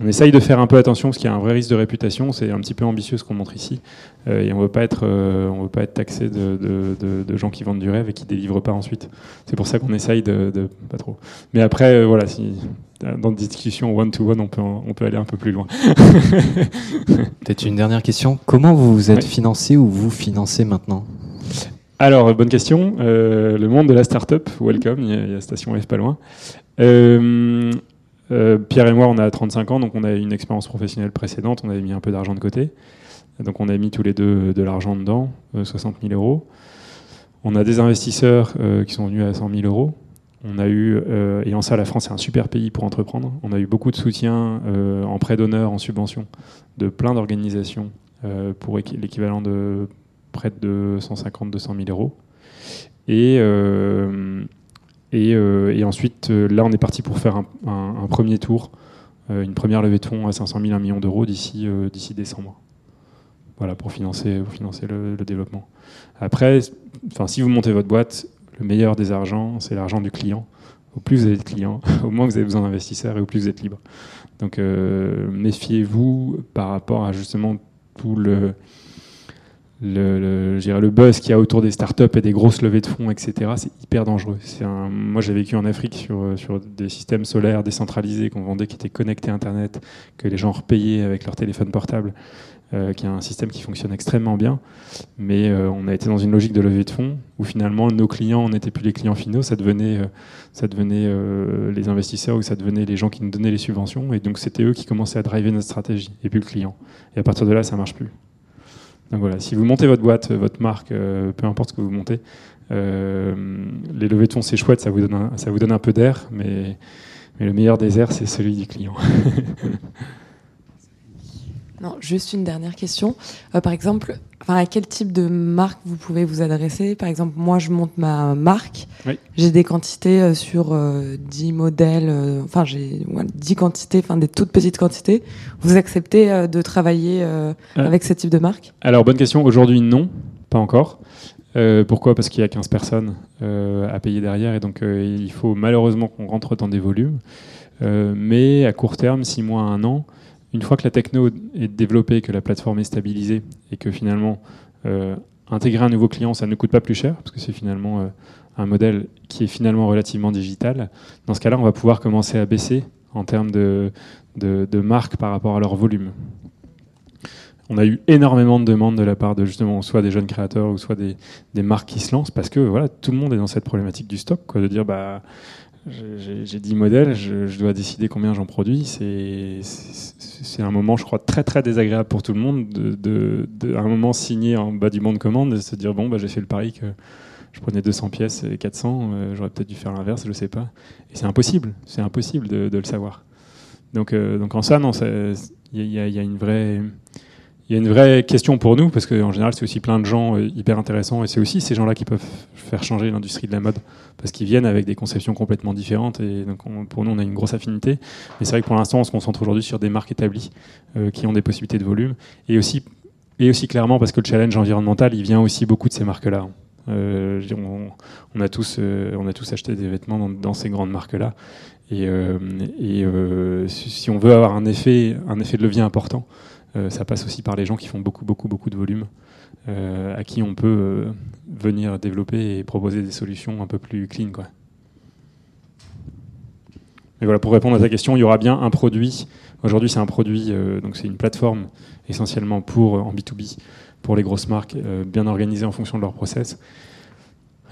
on essaye de faire un peu attention parce qu'il y a un vrai risque de réputation. C'est un petit peu ambitieux ce qu'on montre ici. Euh, et on ne veut pas être, euh, on veut pas être taxé de, de, gens qui vendent du rêve et qui ne délivrent pas ensuite. C'est pour ça qu'on essaye de, Pas trop. Mais après, euh, voilà, si, dans des discussions one-to-one, on, peut, on peut aller un peu plus loin.
Peut-être une dernière question. Comment vous vous êtes financé ou vous financez maintenant?
Alors, bonne question. le monde de la start-up, welcome, il y a, il y a Station F pas loin. Euh, euh, Pierre et moi, on a 35 ans, donc on a une expérience professionnelle précédente, on avait mis un peu d'argent de côté. Donc on a mis tous les deux de l'argent dedans, 60 euh, 000 euros. On a des investisseurs euh, qui sont venus à 100 000 euros. On a eu, et en ça, la France est un super pays pour entreprendre. On a eu beaucoup de soutien en prêt d'honneur, en subvention, de plein d'organisations pour l'équivalent de près de 150-200 000 euros. Euh, et, ensuite, euh, là, on est parti pour faire un, premier tour, euh, une première levée de fonds à 500 000, 1 million d'euros d'ici décembre. Voilà, pour financer, financer le, développement. Après, si vous montez votre boîte, le meilleur des argents, c'est l'argent du client. Au plus vous êtes client, au moins vous avez besoin d'investisseurs et au plus vous êtes libre. Donc méfiez-vous par rapport à justement tout le, le, le, le buzz qu'il y a autour des startups et des grosses levées de fonds, etc., c'est hyper dangereux. Moi, j'ai vécu en Afrique sur, sur des systèmes solaires décentralisés qu'on vendait, qui étaient connectés à Internet, que les gens repayaient avec leur téléphone portable, euh, qui est un système qui fonctionne extrêmement bien. Mais euh, on a été dans une logique de levée de fonds où finalement nos clients n'étaient plus les clients finaux, ça devenait, euh, ça devenait les investisseurs ou ça devenait les gens qui nous donnaient les subventions. Et donc, c'était eux qui commençaient à driver notre stratégie et plus le client. Et à partir de là, ça marche plus. Donc voilà, si vous montez votre boîte, votre marque, euh, peu importe ce que vous montez, euh, les levées c'est chouette, ça vous donne un, ça vous donne un peu d'air, mais, mais le meilleur des airs c'est celui du client.
Non, juste une dernière question. Euh, par exemple, enfin, à quel type de marque vous pouvez vous adresser? Par exemple, moi, je monte ma marque.
Oui.
J'ai des quantités euh, sur euh, 10 modèles. euh, Enfin, j'ai voilà, 10 quantités, enfin des toutes petites quantités. Vous acceptez de travailler avec ce type de marque?
Alors, bonne question. Aujourd'hui, non, pas encore. Euh, pourquoi? Parce qu'il y a 15 personnes euh, à payer derrière et donc euh, il faut malheureusement qu'on rentre dans des volumes. Mais à court terme, 6 mois à 1 an, une fois que la techno est développée, que la plateforme est stabilisée et que finalement euh, intégrer un nouveau client, ça ne coûte pas plus cher parce que c'est finalement euh, un modèle qui est finalement relativement digital. Dans ce cas-là, on va pouvoir commencer à baisser en termes de, de, marques par rapport à leur volume. On a eu énormément de demandes de la part de justement soit des jeunes créateurs ou soit des, des marques qui se lancent parce que voilà tout le monde est dans cette problématique du stock de dire bah j'ai j'ai 10 modèles, je, dois décider combien j'en produis. C'est un moment, je crois, très très désagréable pour tout le monde de, de, de un moment signer en bas du bon de commande et se dire bon bah j'ai fait le pari que je prenais 200 pièces et 400, euh, j'aurais peut-être dû faire l'inverse, je sais pas. Et c'est impossible, c'est impossible de, de le savoir. Donc, euh, donc en ça, non, il y a une vraie, il y a une vraie question pour nous parce qu'en général, c'est aussi plein de gens euh, hyper intéressants et c'est aussi ces gens-là qui peuvent faire changer l'industrie de la mode parce qu'ils viennent avec des conceptions complètement différentes et donc on- pour nous, on a une grosse affinité. Mais c'est vrai que pour l'instant, on se concentre aujourd'hui sur des marques établies euh, qui ont des possibilités de volume et aussi, et aussi clairement parce que le challenge environnemental, il vient aussi beaucoup de ces marques-là. Euh, on, a tous, on a tous acheté des vêtements dans, ces grandes marques-là. Et, et si on veut avoir un effet, un effet de levier important, ça passe aussi par les gens qui font beaucoup, beaucoup, beaucoup de volume, euh, à qui on peut euh, venir développer et proposer des solutions un peu plus clean. Quoi. Et voilà, pour répondre à ta question, il y aura bien un produit. Aujourd'hui, c'est un produit, euh, donc c'est une plateforme essentiellement pour en B2B pour les grosses marques, euh, bien organisée en fonction de leur process.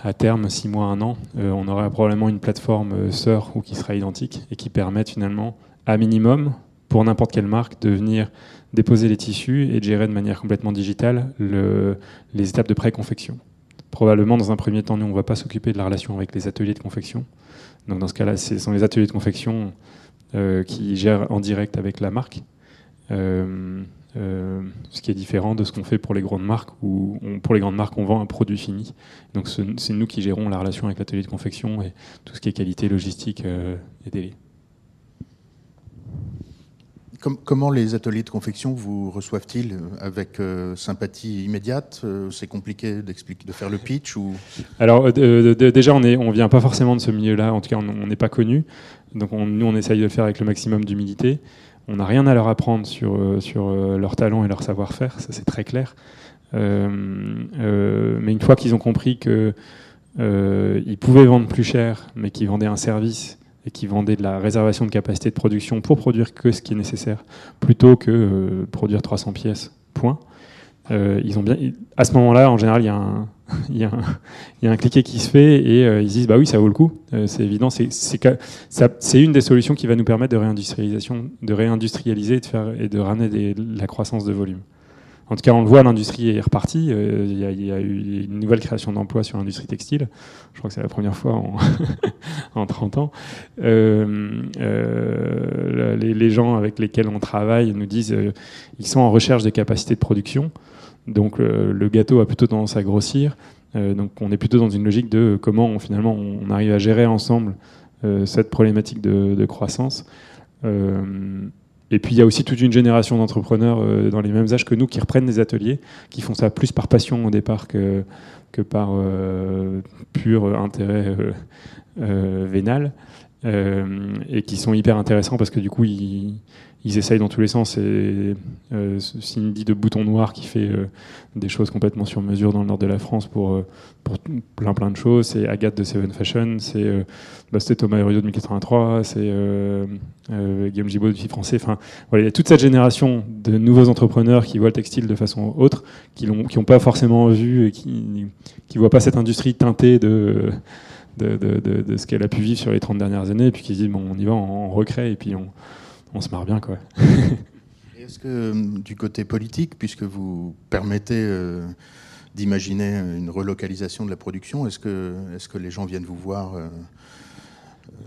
À terme, 6 mois, 1 an, euh, on aura probablement une plateforme euh, sœur ou qui sera identique et qui permette finalement, à minimum, pour n'importe quelle marque, de venir déposer les tissus et de gérer de manière complètement digitale le- les étapes de pré-confection. Probablement, dans un premier temps, nous, on ne va pas s'occuper de la relation avec les ateliers de confection. Donc, dans ce cas-là, ce sont les ateliers de confection euh, qui gèrent en direct avec la marque. Euh, euh, ce qui est différent de ce qu'on fait pour les grandes marques, où pour les grandes marques, on vend un produit fini. Donc ce- c'est nous qui gérons la relation avec l'atelier de confection et tout ce qui est qualité, logistique et délai.
Com- comment les ateliers de confection vous reçoivent-ils euh, Avec euh, sympathie immédiate Euh, C'est compliqué de faire le pitch ou?
Alors déjà, on ne vient pas forcément de ce milieu-là, en tout cas, on n'est pas connu. Donc on- nous, on essaye de le faire avec le maximum d'humilité. On n'a rien à leur apprendre sur, sur euh, leur talent et leur savoir-faire, ça c'est très clair. Mais une fois qu'ils ont compris que euh, ils pouvaient vendre plus cher, mais qu'ils vendaient un service et qu'ils vendaient de la réservation de capacité de production pour produire que ce qui est nécessaire, plutôt que euh, produire 300 pièces, point. Euh, ils ont bien, à ce moment-là, en général, il y a un, il y y a un cliquet qui se fait et euh, ils se disent bah oui ça vaut le coup Euh, c'est évident c'est une des solutions qui va nous permettre de réindustrialisation de réindustrialiser et de faire et de ramener la croissance de volume en tout cas on le voit l'industrie est repartie Euh, il y, a- eu une nouvelle création d'emplois sur l'industrie textile je crois que c'est la première fois en, en 30 ans Euh, euh, les, gens avec lesquels on travaille nous disent euh, ils sont en recherche des capacités de production donc le gâteau a plutôt tendance à grossir. Donc on est plutôt dans une logique de comment finalement on arrive à gérer ensemble cette problématique de croissance. Euh, et puis il y a aussi toute une génération d'entrepreneurs euh, dans les mêmes âges que nous qui reprennent des ateliers, qui font ça plus par passion au départ que, par euh, pur intérêt vénal, et qui sont hyper intéressants parce que du coup ils, essayent dans tous les sens. Et euh, Cindy de Bouton Noir qui fait euh, des choses complètement sur mesure dans le nord de la France pour, euh, plein plein de choses. C'est Agathe de Seven Fashion, c'est euh, bah, Thomas Herudot de 1083, c'est Guillaume Gibaud de Vie Français. Enfin, voilà, il y a toute cette génération de nouveaux entrepreneurs qui voient le textile de façon autre, qui n'ont pas forcément vu et qui ne voient pas cette industrie teintée de. De, de, de, de, ce qu'elle a pu vivre sur les 30 dernières années, et puis qui se disent bon, on y va, on, on recrée, et puis on, on se marre bien. Quoi.
Est-ce que euh, du côté politique, puisque vous permettez euh, d'imaginer une relocalisation de la production, est-ce que, est que les gens viennent vous voir euh,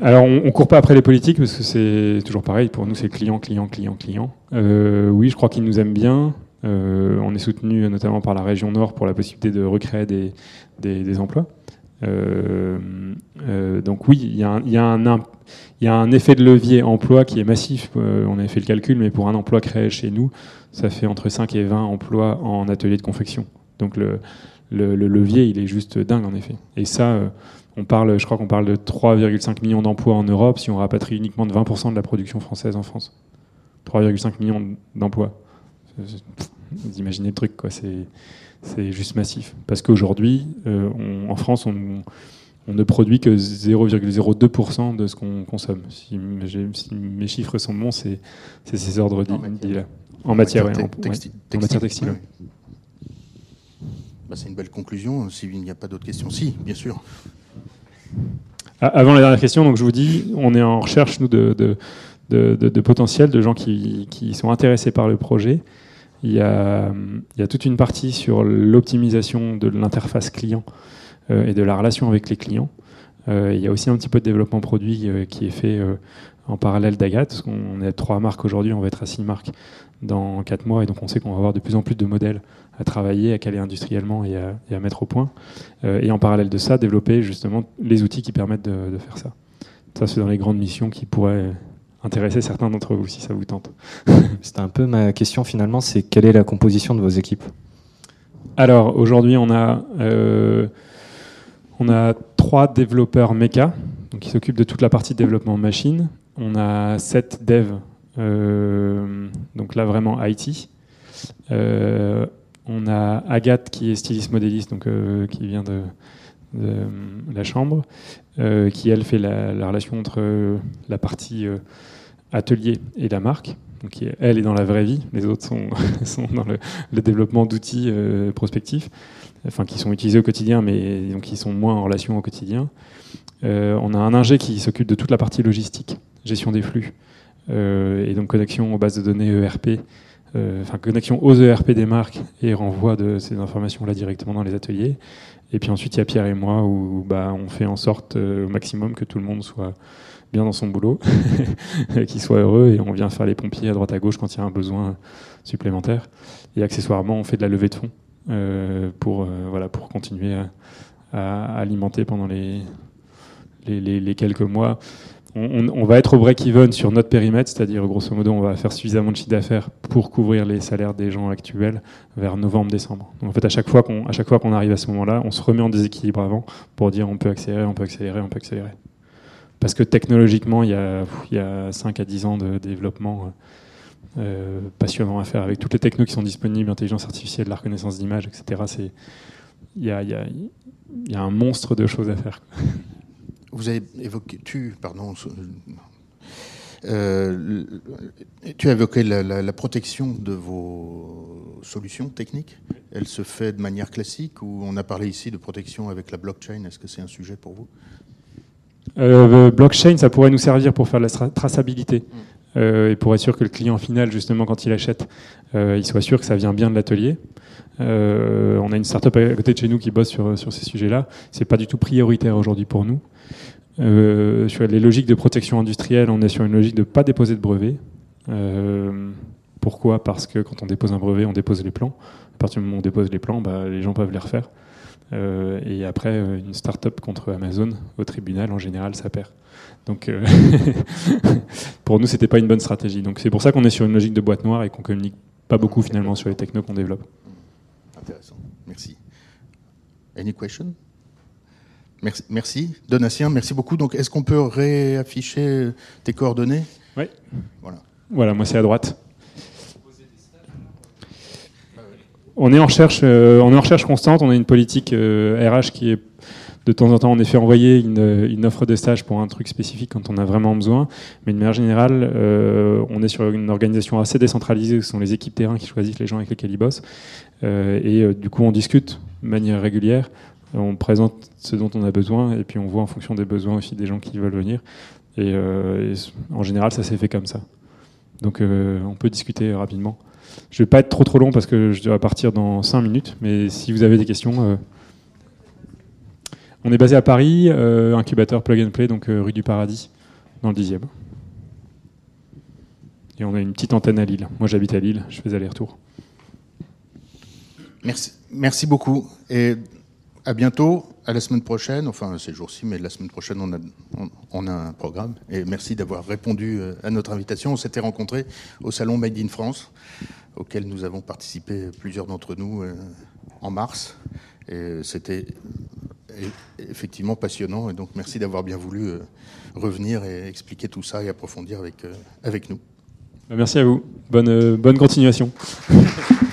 alors, on, ne court pas après les politiques parce que c'est toujours pareil. Pour nous, c'est client, client, client, client. oui, je crois qu'ils nous aiment bien. on est soutenu notamment par la région Nord pour la possibilité de recréer des, des, emplois. Donc oui, il y, a un, effet de levier emploi qui est massif. Euh, on avait fait le calcul, mais pour un emploi créé chez nous, ça fait entre 5 et 20 emplois en atelier de confection. Donc le, le, levier, il est juste dingue en effet. Et ça, euh, on parle, je crois qu'on parle de 3,5 millions d'emplois en Europe si on rapatrie uniquement de 20% de la production française en France. 3,5 millions d'emplois. Vous imaginez le truc, quoi. C'est juste massif. Parce qu'aujourd'hui, euh, en France, on, on ne produit que 0,02% de ce qu'on consomme. Si, mes chiffres sont bons, c'est ces ordres d'idées-là. En matière, textile. En matière textile.
Bah, c'est une belle conclusion, s'il n'y a pas d'autres questions. Si, bien sûr.
Ah, avant la dernière question, donc je vous dis, on est en recherche, nous, de, de, de, potentiel, de gens qui, qui, sont intéressés par le projet. Il y a, toute une partie sur l'optimisation de l'interface client euh, et de la relation avec les clients. Euh, il y a aussi un petit peu de développement produit euh, qui est fait en parallèle d'Agathe, qu'on est à trois marques aujourd'hui, on va être à six marques dans quatre mois, et donc on sait qu'on va avoir de plus en plus de modèles à travailler, à caler industriellement et à, mettre au point. et en parallèle de ça, développer justement les outils qui permettent de, faire ça. Ça, c'est dans les grandes missions qui pourraient intéresser certains d'entre vous, si ça vous tente.
C'était un peu ma question finalement, c'est quelle est la composition de vos équipes?
Alors, aujourd'hui, on a... On a trois développeurs méca, donc qui s'occupent de toute la partie développement machine. On a sept devs, euh, donc là vraiment IT. Euh, on a Agathe qui est styliste modéliste, donc euh, qui vient de, la chambre, qui elle fait la, relation entre la partie atelier et la marque. Donc elle est dans la vraie vie, les autres sont, dans le, développement d'outils prospectifs enfin qui sont utilisés au quotidien, mais donc qui sont moins en relation au quotidien. Euh, on a un ingé qui s'occupe de toute la partie logistique, gestion des flux, euh, et donc connexion aux bases de données ERP, euh, enfin connexion aux ERP des marques et renvoi de ces informations-là directement dans les ateliers. Et puis ensuite, il y a Pierre et moi où bah, on fait en sorte au maximum que tout le monde soit bien dans son boulot, qu'il soit heureux, et on vient faire les pompiers à droite à gauche quand il y a un besoin supplémentaire. Et accessoirement, on fait de la levée de fonds. Euh, pour, euh, voilà, pour continuer à, alimenter pendant les, les, quelques mois. On, va être au break-even sur notre périmètre, c'est-à-dire grosso modo, on va faire suffisamment de chiffre d'affaires pour couvrir les salaires des gens actuels vers novembre-décembre. en fait, à chaque fois qu'on arrive à ce moment-là, on se remet en déséquilibre avant pour dire on peut accélérer, on peut accélérer, on peut accélérer. Parce que technologiquement, il y a, il y a 5 à 10 ans de développement euh, passionnant à faire avec toutes les technos qui sont disponibles, l'intelligence artificielle, la reconnaissance d'image, etc. Il y a, un monstre de choses à faire.
Vous avez évoqué, tu, pardon, euh, tu as évoqué la, protection de vos solutions techniques. Elle se fait de manière classique ou on a parlé ici de protection avec la blockchain? Est-ce que c'est un sujet pour vous?
Euh, Blockchain, ça pourrait nous servir pour faire la traçabilité. Euh, et pour être sûr que le client final, justement, quand il achète, euh, il soit sûr que ça vient bien de l'atelier. Euh, on a une startup à côté de chez nous qui bosse sur, sur ces sujets-là. C'est pas du tout prioritaire aujourd'hui pour nous. Sur les logiques de protection industrielle, on est sur une logique de ne pas déposer de brevet. Pourquoi? Parce que quand on dépose un brevet, on dépose les plans. À partir du moment où on dépose les plans, bah, les gens peuvent les refaire. Euh, et après, euh, une start-up contre Amazon au tribunal, en général, ça perd. Donc, euh, pour nous, c'était pas une bonne stratégie. Donc, c'est pour ça qu'on est sur une logique de boîte noire et qu'on communique pas beaucoup finalement sur les technos qu'on développe.
Intéressant. Merci. Any question Merci, merci. Donatien, merci beaucoup. Donc, est-ce qu'on peut réafficher tes coordonnées
Oui.
Voilà.
Voilà, moi c'est à droite. On est en recherche, euh, on est en recherche constante. On a une politique euh, RH qui est de temps en temps en effet envoyer une, une, offre de stage pour un truc spécifique quand on a vraiment besoin. Mais de manière générale, euh, on est sur une organisation assez décentralisée. Ce sont les équipes terrain qui choisissent les gens avec lesquels ils bossent. Euh, et euh, du coup, on discute de manière régulière. On présente ce dont on a besoin et puis on voit en fonction des besoins aussi des gens qui veulent venir. Et, et en général, ça s'est fait comme ça. Donc on peut discuter rapidement. Je ne vais pas être trop trop long parce que je dois partir dans 5 minutes, mais si vous avez des questions. Euh... On est basé à Paris, euh, incubateur plug and play, donc euh, rue du Paradis, dans le 10e. Et on a une petite antenne à Lille. Moi j'habite à Lille, je fais aller-retour.
Merci, merci beaucoup. À bientôt, à la semaine prochaine, enfin ces jours-ci, mais la semaine prochaine on a, on, a un programme. Et merci d'avoir répondu euh, à notre invitation. On s'était rencontrés au salon Made in France auquel nous avons participé plusieurs d'entre nous euh, en mars. Et c'était effectivement passionnant. Et donc merci d'avoir bien voulu euh, revenir et expliquer tout ça et approfondir avec, avec nous.
Merci à vous. Bonne, bonne continuation.